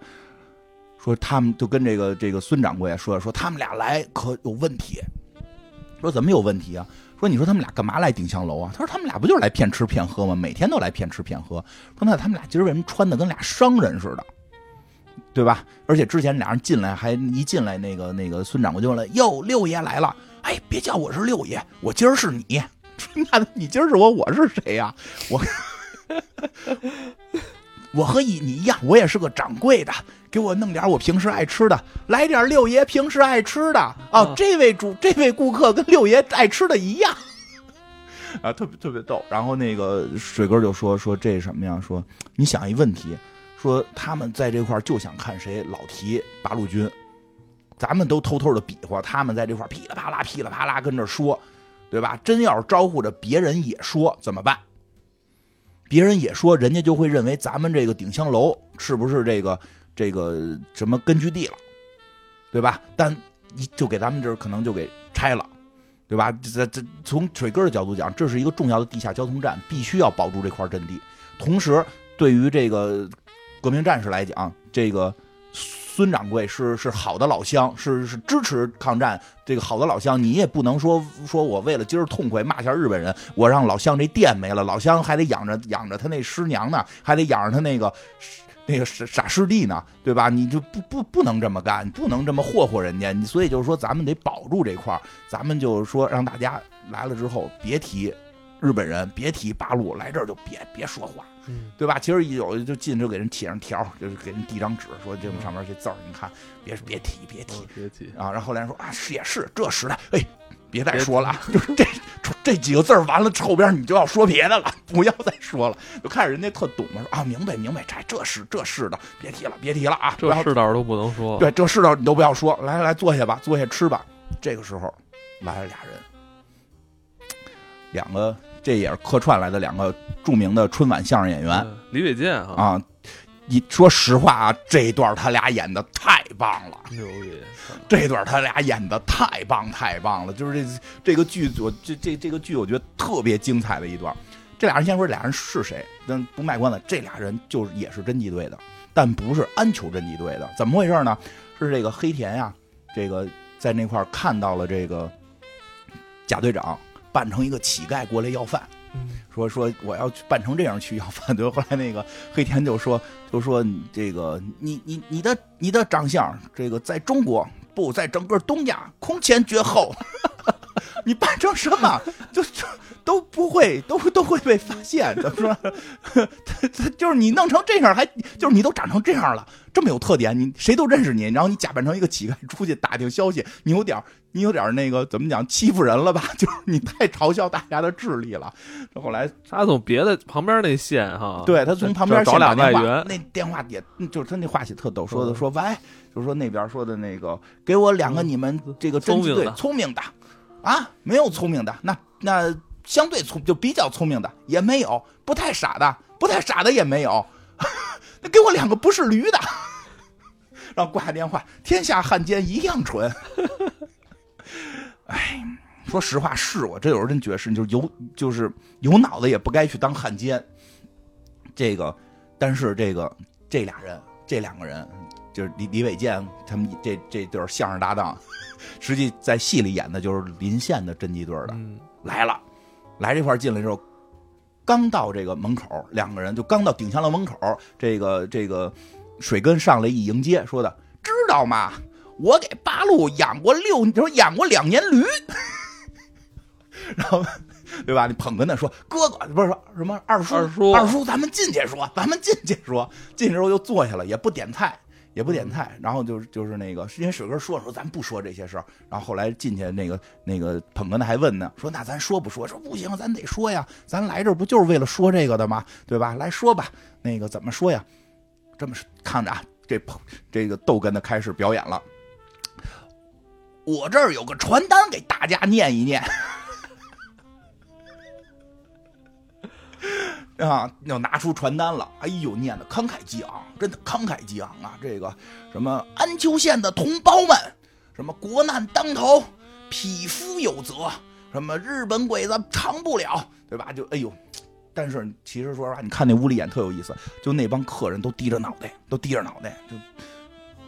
说他们就跟这个这个孙掌柜说说他们俩来可有问题，说怎么有问题啊？说你说他们俩干嘛来鼎香楼啊？他说他们俩不就是来骗吃骗喝吗？每天都来骗吃骗喝。说那他们俩今儿为什么穿的跟俩商人似的？对吧？而且之前俩人进来还一进来，那个那个孙掌柜就问了：“哟，六爷来了！哎，别叫我是六爷，我今儿是你。那你今儿是我，我是谁呀、我我和你你一样，我也是个掌柜的，给我弄点我平时爱吃的，来点六爷平时爱吃的啊。嗯这位主这位顾客跟六爷爱吃的一样。”啊，特别特别逗。然后那个水哥就说说这什么呀？说你想一问题，说他们在这块儿就想看谁老提八路军，咱们都偷偷的比划，他们在这块噼里啪啦噼里啪啦跟这说，对吧？真要是招呼着别人也说怎么办？别人也说，人家就会认为咱们这个顶香楼是不是这个这个什么根据地了，对吧？但一就给咱们这儿可能就给拆了。对吧？这这从水哥的角度讲，这是一个重要的地下交通站，必须要保住这块阵地。同时，对于这个革命战士来讲，这个孙掌柜是是好的老乡，是是支持抗战这个好的老乡，你也不能说说我为了今儿痛快骂下日本人，我让老乡这店没了，老乡还得养着养着他那师娘呢，还得养着他那个。那个傻傻师弟呢，对吧？你就不不不能这么干，不能这么霍霍人家。你所以就是说，咱们得保住这块儿，咱们就是说让大家来了之后别提日本人，别提八路，来这儿就别别说话，嗯，对吧？其实一有就进就给人贴上条儿，就是给人递张纸，说这上面这字儿，你看别别提别提哦别提，啊。然后后来人说啊，是也是这时代，哎，别再说了，就是这这几个字儿完了后边你就要说别的了，[LAUGHS] 不要再说了。就看着人家特懂嘛，说啊，明白明白，这这是这是的，别提了别提了啊。这然后世道都不能说。对，这世道你都不要说，来来来，坐下吧，坐下吃吧。这个时候来了俩人，两个这也是客串来的两个著名的春晚相声演员嗯李伟健哈，啊。你说实话啊，这一段他俩演的太棒了，牛逼，这段他俩演的太棒太棒了，就是这这个剧，组这这这个剧我觉得特别精彩的一段。这俩人先说俩人是谁，但不卖关子，这俩人就是也是侦缉队的，但不是安丘侦缉队的。怎么回事呢？是这个黑田呀，这个在那块儿看到了这个贾队长扮成一个乞丐过来要饭，嗯说说我要去扮成这样去要饭。[LAUGHS] 对，后来那个黑田就说就说这个你你你的你的长相，这个在中国不在整个东亚空前绝后。[LAUGHS] 你扮成什么，就就都不会，都都会被发现。怎么说？[LAUGHS] 他他就是你弄成这样，还就是你都长成这样了，这么有特点，你谁都认识你。然后你假扮成一个乞丐出去打听消息，你有点你有点那个怎么讲欺负人了吧？[LAUGHS] 就是你太嘲笑大家的智力了。这后来他从别的旁边那线哈，对他从旁边找俩电话外援，那电话也就是他那话写特逗，说的嗯说喂，就是说那边说的那个，给我两个你们这个侦缉队聪明的啊，没有聪明的，那那相对聪就比较聪明的也没有，不太傻的，不太傻的也没有，那给我两个不是驴的，[LAUGHS] 然后挂电话，天下汉奸一样蠢。[LAUGHS] 哎，说实话，是我这有时候真觉得是，就是有就是有脑子也不该去当汉奸。这个，但是这个这俩人，这两个人就是李李伟健他们这这对儿相声搭档，实际在戏里演的就是临县的侦缉队的。嗯来了，来这块进来之后，刚到这个门口，两个人就刚到顶香楼门口，这个这个水根上来一迎接，说的知道吗？我给八路养过六，说养过两年驴，[LAUGHS] 然后对吧？你捧哏的说哥哥不是说什么二叔二叔二叔，咱们进去说，咱们进去说，进去之后又坐下了，也不点菜。也不点菜，然后就是就是那个，因为水哥说说咱不说这些事儿，然后后来进去那个那个捧哏的还问呢，说那咱说不说？说不行，咱得说呀，咱来这儿不就是为了说这个的吗？对吧？来说吧，那个怎么说呀？这么看着啊，这捧这个逗哏的开始表演了。我这儿有个传单给大家念一念。啊，要拿出传单了，哎呦，念的慷慨激昂，真的慷慨激昂啊！这个什么安丘县的同胞们，什么国难当头，匹夫有责，什么日本鬼子长不了，对吧？就哎呦，但是其实说实话，你看那屋里演特有意思，就那帮客人都低着脑袋，都低着脑袋，就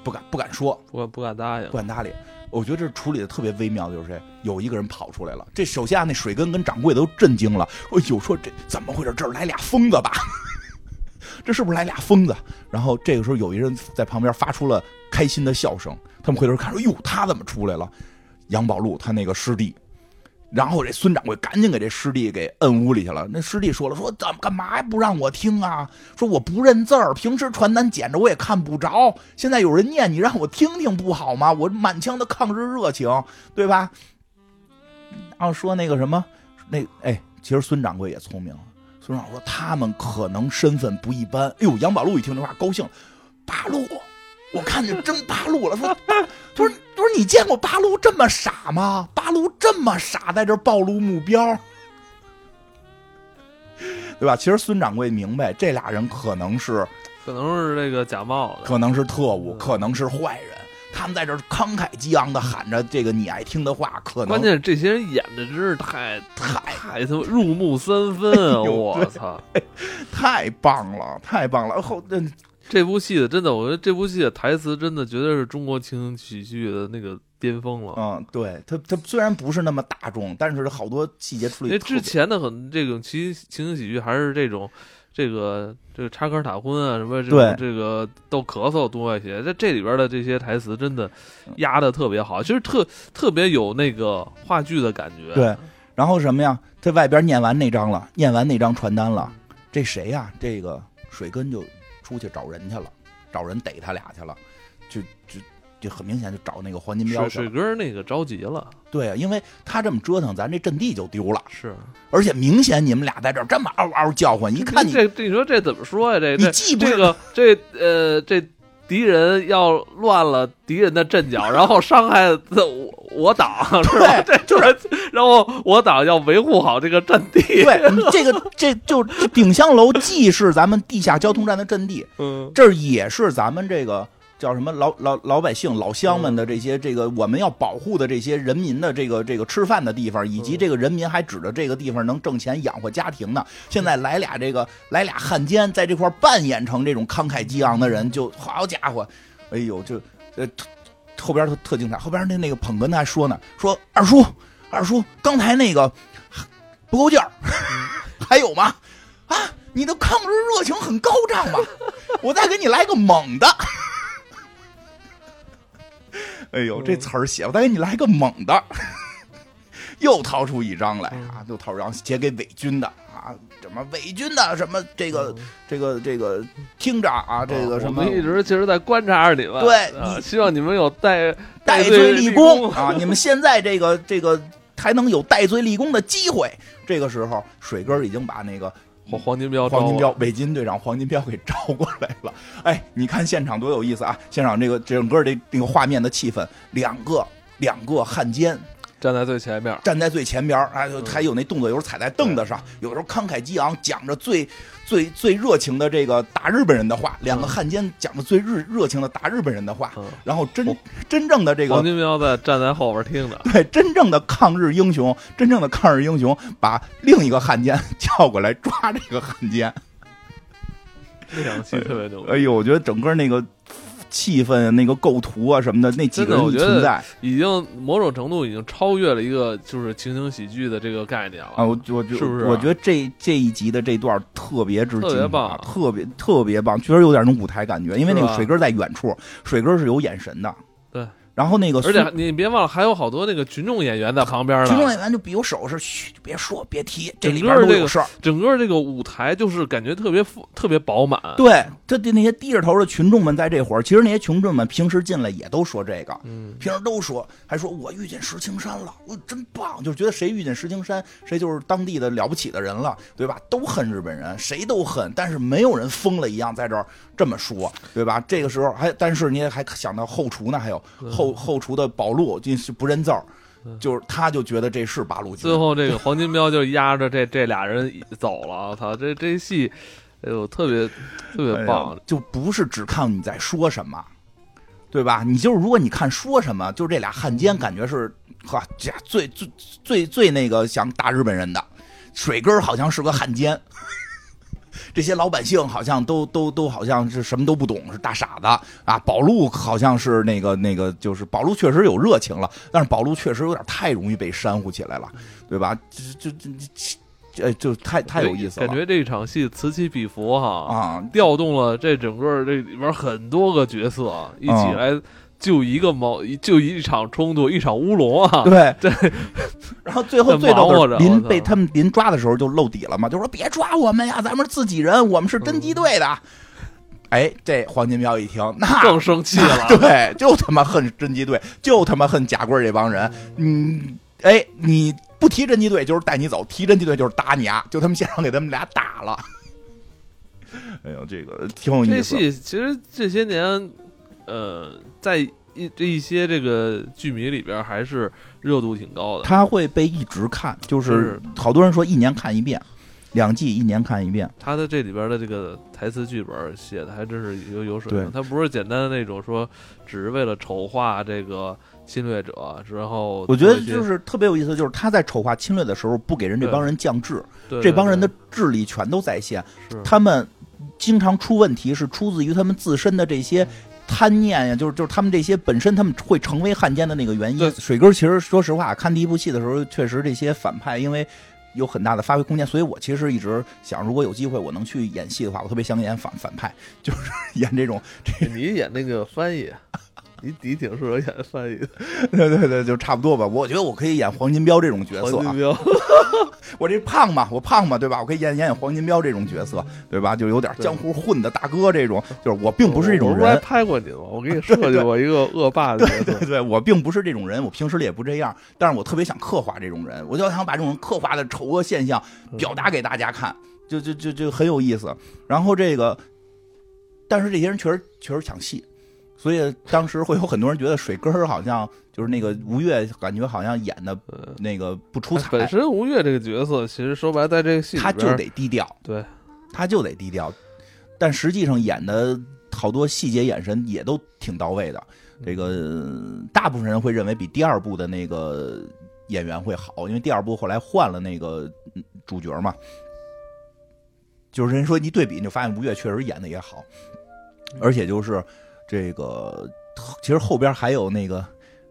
不敢不敢说，不敢不敢答应不。敢搭理。我觉得这处理的特别微妙的就是谁，有一个人跑出来了。这手下那水根跟掌柜都震惊了。哎呦，说这怎么回事？这儿来俩疯子吧？[LAUGHS] 这是不是来俩疯子？然后这个时候有一人在旁边发出了开心的笑声。他们回头看说：“哟，他怎么出来了？”杨宝路他那个师弟。然后这孙掌柜赶紧给这师弟给摁屋里去了。那师弟说了：“说怎么干嘛不让我听啊？说我不认字儿，平时传单捡着我也看不着。现在有人念，你让我听听不好吗？我满腔的抗日热情，对吧？”然后说那个什么，那哎，其实孙掌柜也聪明。孙掌柜说他们可能身份不一般。哎呦，杨宝路一听这话高兴，八路。我看见真八路了，说，他说，他说你见过八路这么傻吗？八路这么傻，在这暴露目标，对吧？其实孙掌柜明白，这俩人可能是可能是这个假冒的，可能是特务，嗯可能是坏人。他们在这慷慨激昂的喊着这个你爱听的话，可能关键是这些人演的真是太太太他妈入木三分 [LAUGHS] 我操，太棒了，太棒了。后嗯这部戏的真的，我觉得这部戏的台词真的绝对是中国情景喜剧的那个巅峰了。嗯，对它它虽然不是那么大众，但是好多细节处理因为之前的很这种情情景喜剧还是这种。这个这个插科打诨啊，什么这对种这个逗咳嗽多一些，在这里边的这些台词真的压的特别好，其实特特别有那个话剧的感觉。对然后什么呀，在外边念完那张了，念完那张传单了，这谁呀？这个水根就出去找人去了，找人逮他俩去了，就就就很明显就找那个黄金标水水去了。哥那个着急了，对啊，因为他这么折腾，咱这阵地就丢了，是而且明显你们俩在这儿这么嗷嗷叫唤，一看你这这你说这怎么说呀？这你这既不这个这呃这敌人要乱了敌人的阵脚，[LAUGHS] 然后伤害我我党是吧？这 [LAUGHS] 就是，然后我党要维护好这个阵地。对这个这就这鼎香楼既是咱们地下交通站的阵地，[LAUGHS] 嗯，这儿也是咱们这个叫什么老老老百姓老乡们的这些这个我们要保护的这些人民的这个这个吃饭的地方，以及这个人民还指着这个地方能挣钱养活家庭呢。现在来俩这个来俩汉奸在这块扮演成这种慷慨激昂的人，就好家伙，哎呦，就呃后边特特精彩，后边那那个捧哏的还说呢，说二叔二叔刚才那个不够劲儿，[LAUGHS] 还有吗？啊，你的抗日热情很高涨嘛，我再给你来个猛的。哎呦，这词儿写，我再给你来个猛的。[LAUGHS] 又掏出一张来啊，又掏出一张写给伪军的啊，什么伪军的什么这个这个这个厅长啊，这个什么哦我们一直其实在观察着你们，对你啊希望你们有戴戴罪罪立功啊！你们现在这个这个还能有戴罪立功的机会。这个时候，水哥已经把那个黄黄金彪，黄金彪，伪金队长黄金彪给招过来了。哎，你看现场多有意思啊！现场这个整个这这个画面的气氛，两个两个汉奸站在最前面，站在最前边儿，哎，还有那动作，有时候踩在凳子上，有时候慷慨激昂，讲着最最最热情的这个打日本人的话。两个汉奸讲的最日热情的打日本人的话，嗯，然后真黄真正的这个黄金彪在站在后边听着，对，真正的抗日英雄，真正的抗日英雄，把另一个汉奸 [LAUGHS] 叫过来抓这个汉奸。那场戏特别牛，哎呦，我觉得整个那个气氛、那个构图啊什么的，那几个人存在已经某种程度已经超越了一个就是情景喜剧的这个概念了啊，我我觉是不是啊我觉得这这一集的这段特别之特别棒特别特别棒，确实有点那种舞台感觉，因为那个水哥在远处，水哥是有眼神的。对。然后那个而且你别忘了，还有好多那个群众演员在旁边呢。群众演员就比有手势，嘘，别说，别提，这整里边都有事儿。整个这个舞台就是感觉特别富特别饱满。对，这这那些低着头的群众们在这会儿，其实那些群众们平时进来也都说这个，嗯，平时都说，还说我遇见石青山了，我真棒，就是觉得谁遇见石青山，谁就是当地的了不起的人了，对吧？都恨日本人，谁都恨，但是没有人疯了一样在这儿这么说，对吧？这个时候还，但是你也还想到后厨呢，还有后后厨的宝路就是不认字儿，就是他就觉得这是八路军，最后这个黄金彪就压着这这俩人走了，我操，这这戏，哎呦，特别特别棒。就不是只看你在说什么，对吧？你就是如果你看说什么，就是这俩汉奸感觉是哈，这最最最最那个想打日本人的，水根好像是个汉奸。[LAUGHS] 这些老百姓好像都都都好像是什么都不懂，是大傻子啊！宝路好像是那个那个，就是宝路确实有热情了，但是宝路确实有点太容易被煽乎起来了，对吧？这这这这，哎，就太太有意思了，感觉这场戏此起彼伏哈，啊！[LAUGHS] 调动了这整个这里边很多个角色一起嗯来就一个矛就一场冲突一场乌龙啊。对 [LAUGHS] 对，然后最后最逗忙活着的，临被他们临抓的时候就露底了嘛，就说别抓我们呀，咱们是自己人，我们是侦缉队的。哎，这黄金彪一听，那更生气了。[LAUGHS] 对，就他妈恨侦缉队，就他妈恨贾贵这帮人。嗯，哎，你不提侦缉队就是带你走，提侦缉队就是打你啊！就他们现场给他们俩打了。[LAUGHS] 哎呦，这个挺有这意思。戏其实这些年，呃，在一这一些这个剧迷里边还是热度挺高的。他会被一直看，就是是好多人说一年看一遍，两季一年看一遍。他的这里边的这个台词剧本写的还真是有有水平，他不是简单的那种说只是为了丑化这个侵略者，之后我觉得就是特别有意思，就是他在丑化侵略的时候，不给人这帮人降智，对这帮人的智力全都在线，他们经常出问题是出自于他们自身的这些贪念呀，就是就是他们这些本身他们会成为汉奸的那个原因。水哥其实说实话，看第一部戏的时候，确实这些反派因为。有很大的发挥空间，所以我其实一直想，如果有机会我能去演戏的话，我特别想演反反派，就是 [LAUGHS] 演这种，你演那个翻译，你你挺适合演翻译的。[LAUGHS] 对对对，就差不多吧。我觉得我可以演黄金彪这种角色啊黄金，彪，我这胖嘛，我胖嘛，对吧？我可以演演演黄金彪这种角色，对吧？就有点江湖混的大哥这种，就是我并不是这种人我拍过你吗？我给你 [LAUGHS] 设计过一个恶霸的角色对。对，我并不是这种人，我平时里也不这样，但是我特别想刻画这种人，我就想把这种刻画的丑恶现象表达给大家看，就就就就很有意思。然后这个，但是这些人确实确实抢戏，所以当时会有很多人觉得水根儿好像就是那个吴越，感觉好像演的呃那个不出彩，本身吴越这个角色，其实说白了，在这个戏里他就得低调。对，他就得低调，但实际上演的好多细节眼神也都挺到位的。这个呃大部分人会认为比第二部的那个演员会好，因为第二部后来换了那个嗯主角嘛。就是人说一对比，你就发现吴越确实演的也好，而且就是这个，其实后边还有那个，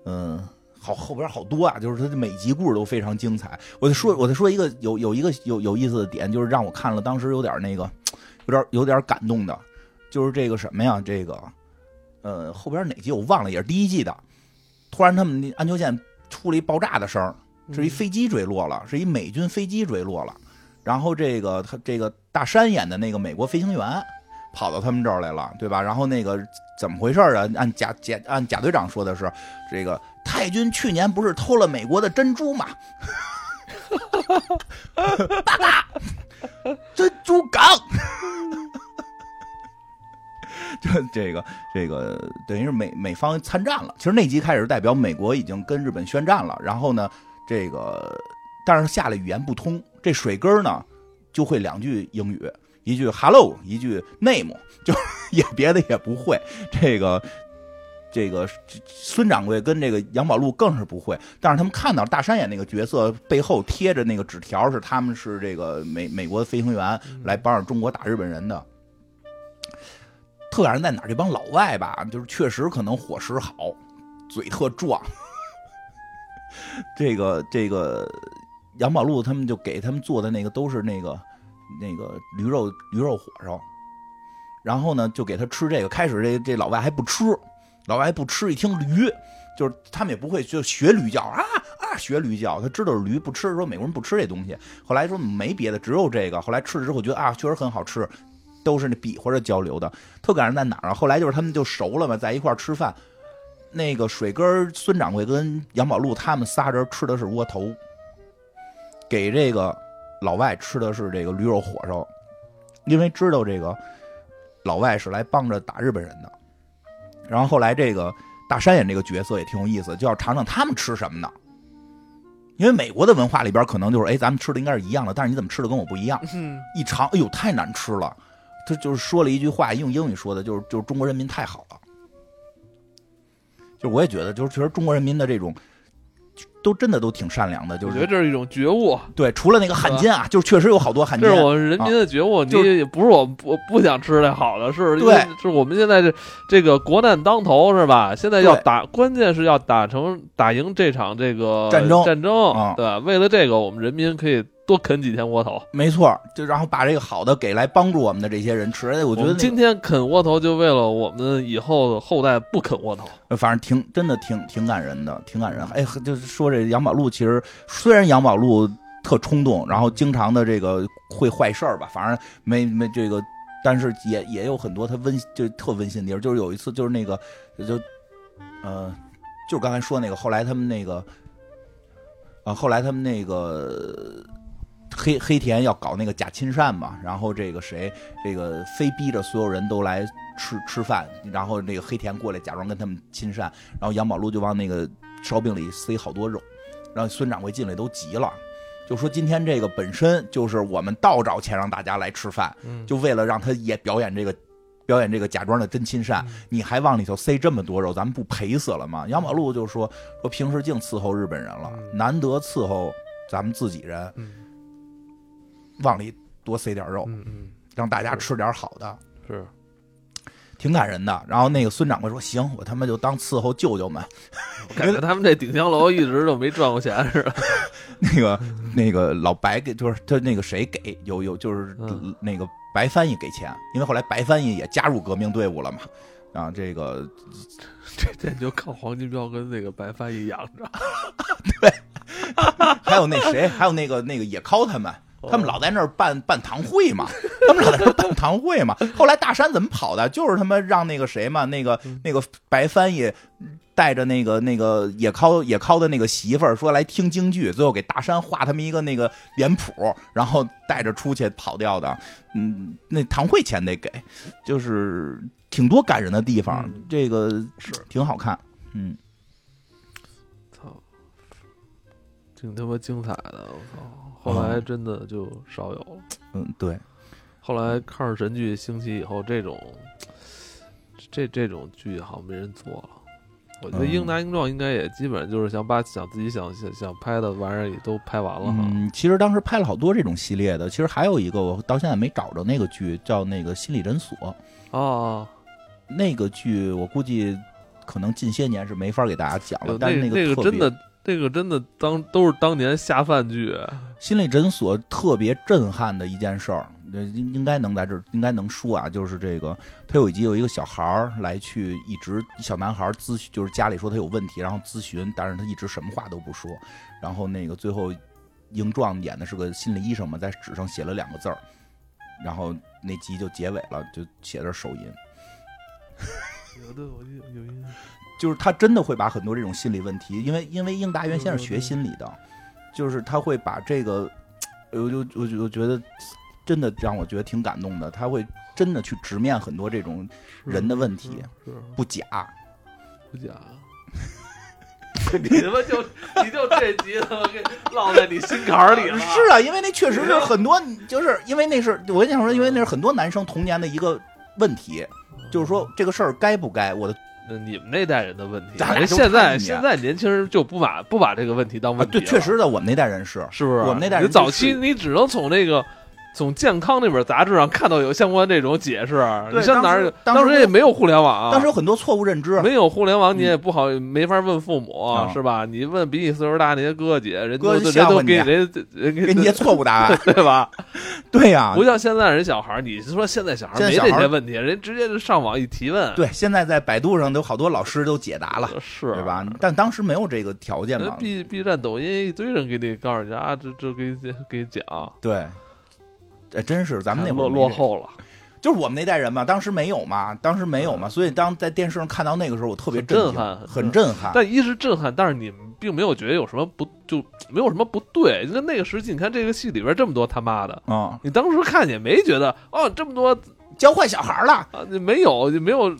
嗯、好后边好多啊，就是他的每集故事都非常精彩。我再说，我再说一个有有一个有有意思的点，就是让我看了当时有点那个，有点有点感动的，就是这个什么呀？这个，呃，后边哪集我忘了，也是第一季的。突然他们那安全线出了一爆炸的声儿，是一飞机坠落了，是一美军飞机坠落了。然后这个他这个大山演的那个美国飞行员跑到他们这儿来了，对吧？然后那个怎么回事啊？按贾贾按贾队长说的是，这个太君去年不是偷了美国的珍珠吗？[LAUGHS] 八嘎，珍珠港。[LAUGHS] 就这个这个等于是美美方参战了。其实那集开始代表美国已经跟日本宣战了。然后呢，这个但是下来语言不通，这水根呢就会两句英语，一句 hello，一句 name，[LAUGHS] 就也别的也不会。这个这个孙掌柜跟这个杨宝路更是不会。但是他们看到大山演那个角色背后贴着那个纸条，是他们是这个美美国的飞行员来帮着中国打日本人的。特感人在哪儿？这帮老外吧，就是确实可能伙食好，嘴特壮。[LAUGHS] 这个这个杨宝路他们就给他们做的那个都是那个那个驴肉驴肉火烧，然后呢就给他吃这个。开始这这老外还不吃，老外还不吃，一听驴，就是他们也不会就学驴叫啊啊学驴叫，他知道是驴不吃，说美国人不吃这东西。后来说没别的，只有这个。后来吃了之后觉得啊确实很好吃，都是那比划着交流的。特感人在哪儿啊？后来就是他们就熟了嘛，在一块儿吃饭。那个水根孙掌柜跟杨宝路他们仨人吃的是窝头，给这个老外吃的是这个驴肉火烧，因为知道这个老外是来帮着打日本人的。然后后来这个大山演这个角色也挺有意思，就要尝尝他们吃什么呢？因为美国的文化里边可能就是，哎，咱们吃的应该是一样的，但是你怎么吃的跟我不一样？嗯，一尝，哎呦，太难吃了。他就是说了一句话，用英语说的，就是就是中国人民太好了。就我也觉得，就是其实中国人民的这种，都真的都挺善良的。就是我觉得这是一种觉悟，对，除了那个汉奸啊，就是确实有好多汉奸。这是我们人民的觉悟，你就也不是我们不不想吃这好的，是对是我们现在这这个国难当头是吧？现在要打，关键是要打成打赢这场这个战争战争，啊对吧？为了这个，我们人民可以多啃几天窝头。没错，就然后把这个好的给来帮助我们的这些人吃。哎，我我觉得今天啃窝头，就为了我们以后的后代不啃窝头。反正挺真的挺挺感人的，挺感人。哎，就是说这杨宝路，其实虽然杨宝路特冲动，然后经常的这个会坏事儿吧，反正没没这个，但是也也有很多他温就特温馨的地儿。就是有一次，就是那个就呃，就是刚才说那个，后来他们那个啊，后来他们那个。黑黑田要搞那个假亲善嘛，然后这个谁，这个非逼着所有人都来吃吃饭，然后那个黑田过来假装跟他们亲善，然后杨宝路就往那个烧饼里塞好多肉，然后孙掌柜进来都急了，就说今天这个本身就是我们倒找钱让大家来吃饭，嗯，就为了让他也表演这个。表演这个假装的真亲善，你还往里头塞这么多肉，咱们不赔死了吗？杨宝路就说说平时净伺候日本人了，嗯难得伺候咱们自己人，嗯往里多塞点肉，嗯嗯，让大家吃点好的，是挺感人的。然后那个孙掌柜说：“行，我他妈就当伺候舅舅们。我感觉他们这顶香楼一直就没赚过钱似的。” [LAUGHS] 那个那个老白给，就是他那个谁给有有就是嗯那个白翻译给钱，因为后来白翻译也加入革命队伍了嘛。啊，这个这这就靠黄金彪跟那个白翻译养着。[LAUGHS] 对 [LAUGHS] 还有那谁，还有那个那个野尻他们，哦他们老在那儿办办堂会嘛，[LAUGHS] 他们老在那儿办堂会嘛。后来大山怎么跑的？就是他妈让那个谁嘛，那个嗯那个白翻译带着那个那个野尻野尻的那个媳妇儿说来听京剧，最后给大山画他们一个那个脸谱，然后带着出去跑掉的。嗯，那堂会钱得给，就是挺多感人的地方，嗯这个是挺好看。嗯，操，挺他妈精彩的，我操！后来真的就少有了。嗯，对，后来抗日神剧兴起以后，这种这这种剧好像没人做了。我觉得《嗯英达英壮》应该也基本上就是想把想自己想想想拍的玩意儿也都拍完了哈。嗯，其实当时拍了好多这种系列的，其实还有一个我到现在没找着那个剧，叫那个《心理诊所》。哦，那个剧我估计可能近些年是没法给大家讲了，但是那个特别个真的，这个真的当都是当年下饭剧。心理诊所特别震撼的一件事儿，应应该能在这儿应该能说啊，就是这个，他有一集有一个小孩儿来去一直小男孩咨询，就是家里说他有问题，然后咨询，但是他一直什么话都不说，然后那个最后英壮演的是个心理医生嘛，在纸上写了两个字儿，然后那集就结尾了，就写的是手淫，有的我有有印象。就是他真的会把很多这种心理问题，因为因为英达原先是学心理的，就是他会把这个，我就我就我觉得真的让我觉得挺感动的，他会真的去直面很多这种人的问题，不假。不假。[LAUGHS] 你他妈就你就这集他妈给烙在你心坎儿里了。是啊，因为那确实是很多，就是因为那是我跟你说，因为那是很多男生童年的一个问题，就是说这个事儿该不该，我的你们那代人的问题，咱俩现在现在年轻人就不把不把这个问题当啊，问题了、对，确实的，我们那代人是，是不是？我们那代人你早就是期你只能从那个从健康那本杂志上看到有相关这种解释。你像哪儿？当时当时也没有互联网啊，当时有很多错误认知，没有互联网，你也不好没法问父母啊是吧？你问比你岁数大那些哥姐，人哥都人都吓唬你给人人给你些错误答案。[LAUGHS] 对吧？[LAUGHS] 对呀不，像现在人小孩，你是说现在小孩儿没这些问题，人直接就上网一提问，对，现在在百度上都好多老师都解答了，是对吧？但当时没有这个条件人嘛。B B 站、抖音一堆人给你告诉你啊，这这给你给你讲，对，哎，真是咱们那会落儿落后了，就是我们那代人嘛，当时没有嘛，当时没有嘛，所以当在电视上看到那个时候，我特别很震撼很震撼。但一是震撼，但是你们并没有觉得有什么不就没有什么不对。就跟那个时期，你看这个戏里边这么多他妈的，啊、你当时看也没觉得哦这么多教坏小孩了，啊，你没有就没有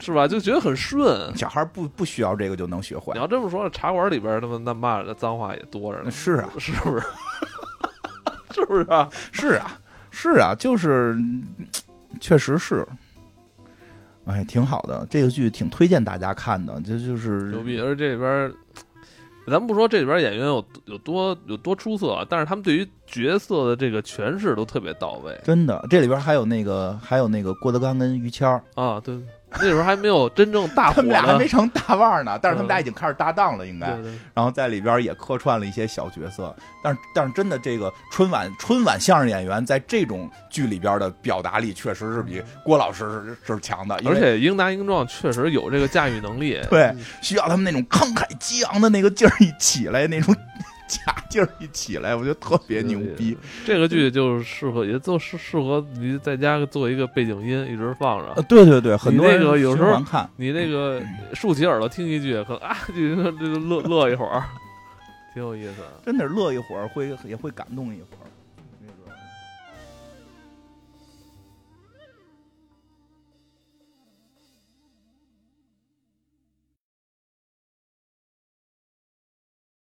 是吧？就觉得很顺。小孩不不需要这个就能学会你。要这么说，茶馆里边他们那骂的脏话也多着呢，是啊，是不是？[LAUGHS] 是不是啊？是啊，是啊，就是，嗯确实是。哎，挺好的，这个剧挺推荐大家看的，这就是牛逼！而这里边儿，咱不说这里边演员有有多有多出色啊，但是他们对于角色的这个诠释都特别到位真的。这里边还有那个，还有那个郭德纲跟于谦儿，啊。对，那时候还没有真正大火他们俩还没成大腕儿呢，但是他们嗯俩已经开始搭档了，应该。对对然后在里边也客串了一些小角色，但是但是真的这个春晚春晚相声演员在这种剧里边的表达力确实是比郭老师是是强的，而且英达英壮确实有这个驾驭能力。对需要他们那种慷慨激昂的那个劲儿一起来，那种 [LAUGHS] 假劲儿一起来，我觉得特别牛逼。这个剧就适合，也就适适合你在家做一个背景音，一直放着呃，。对对对，很多那个有时候看，你那个竖起耳朵听一句，可能啊，就就就乐乐一会儿，挺有意思。真的是乐一会儿会也会感动一会儿。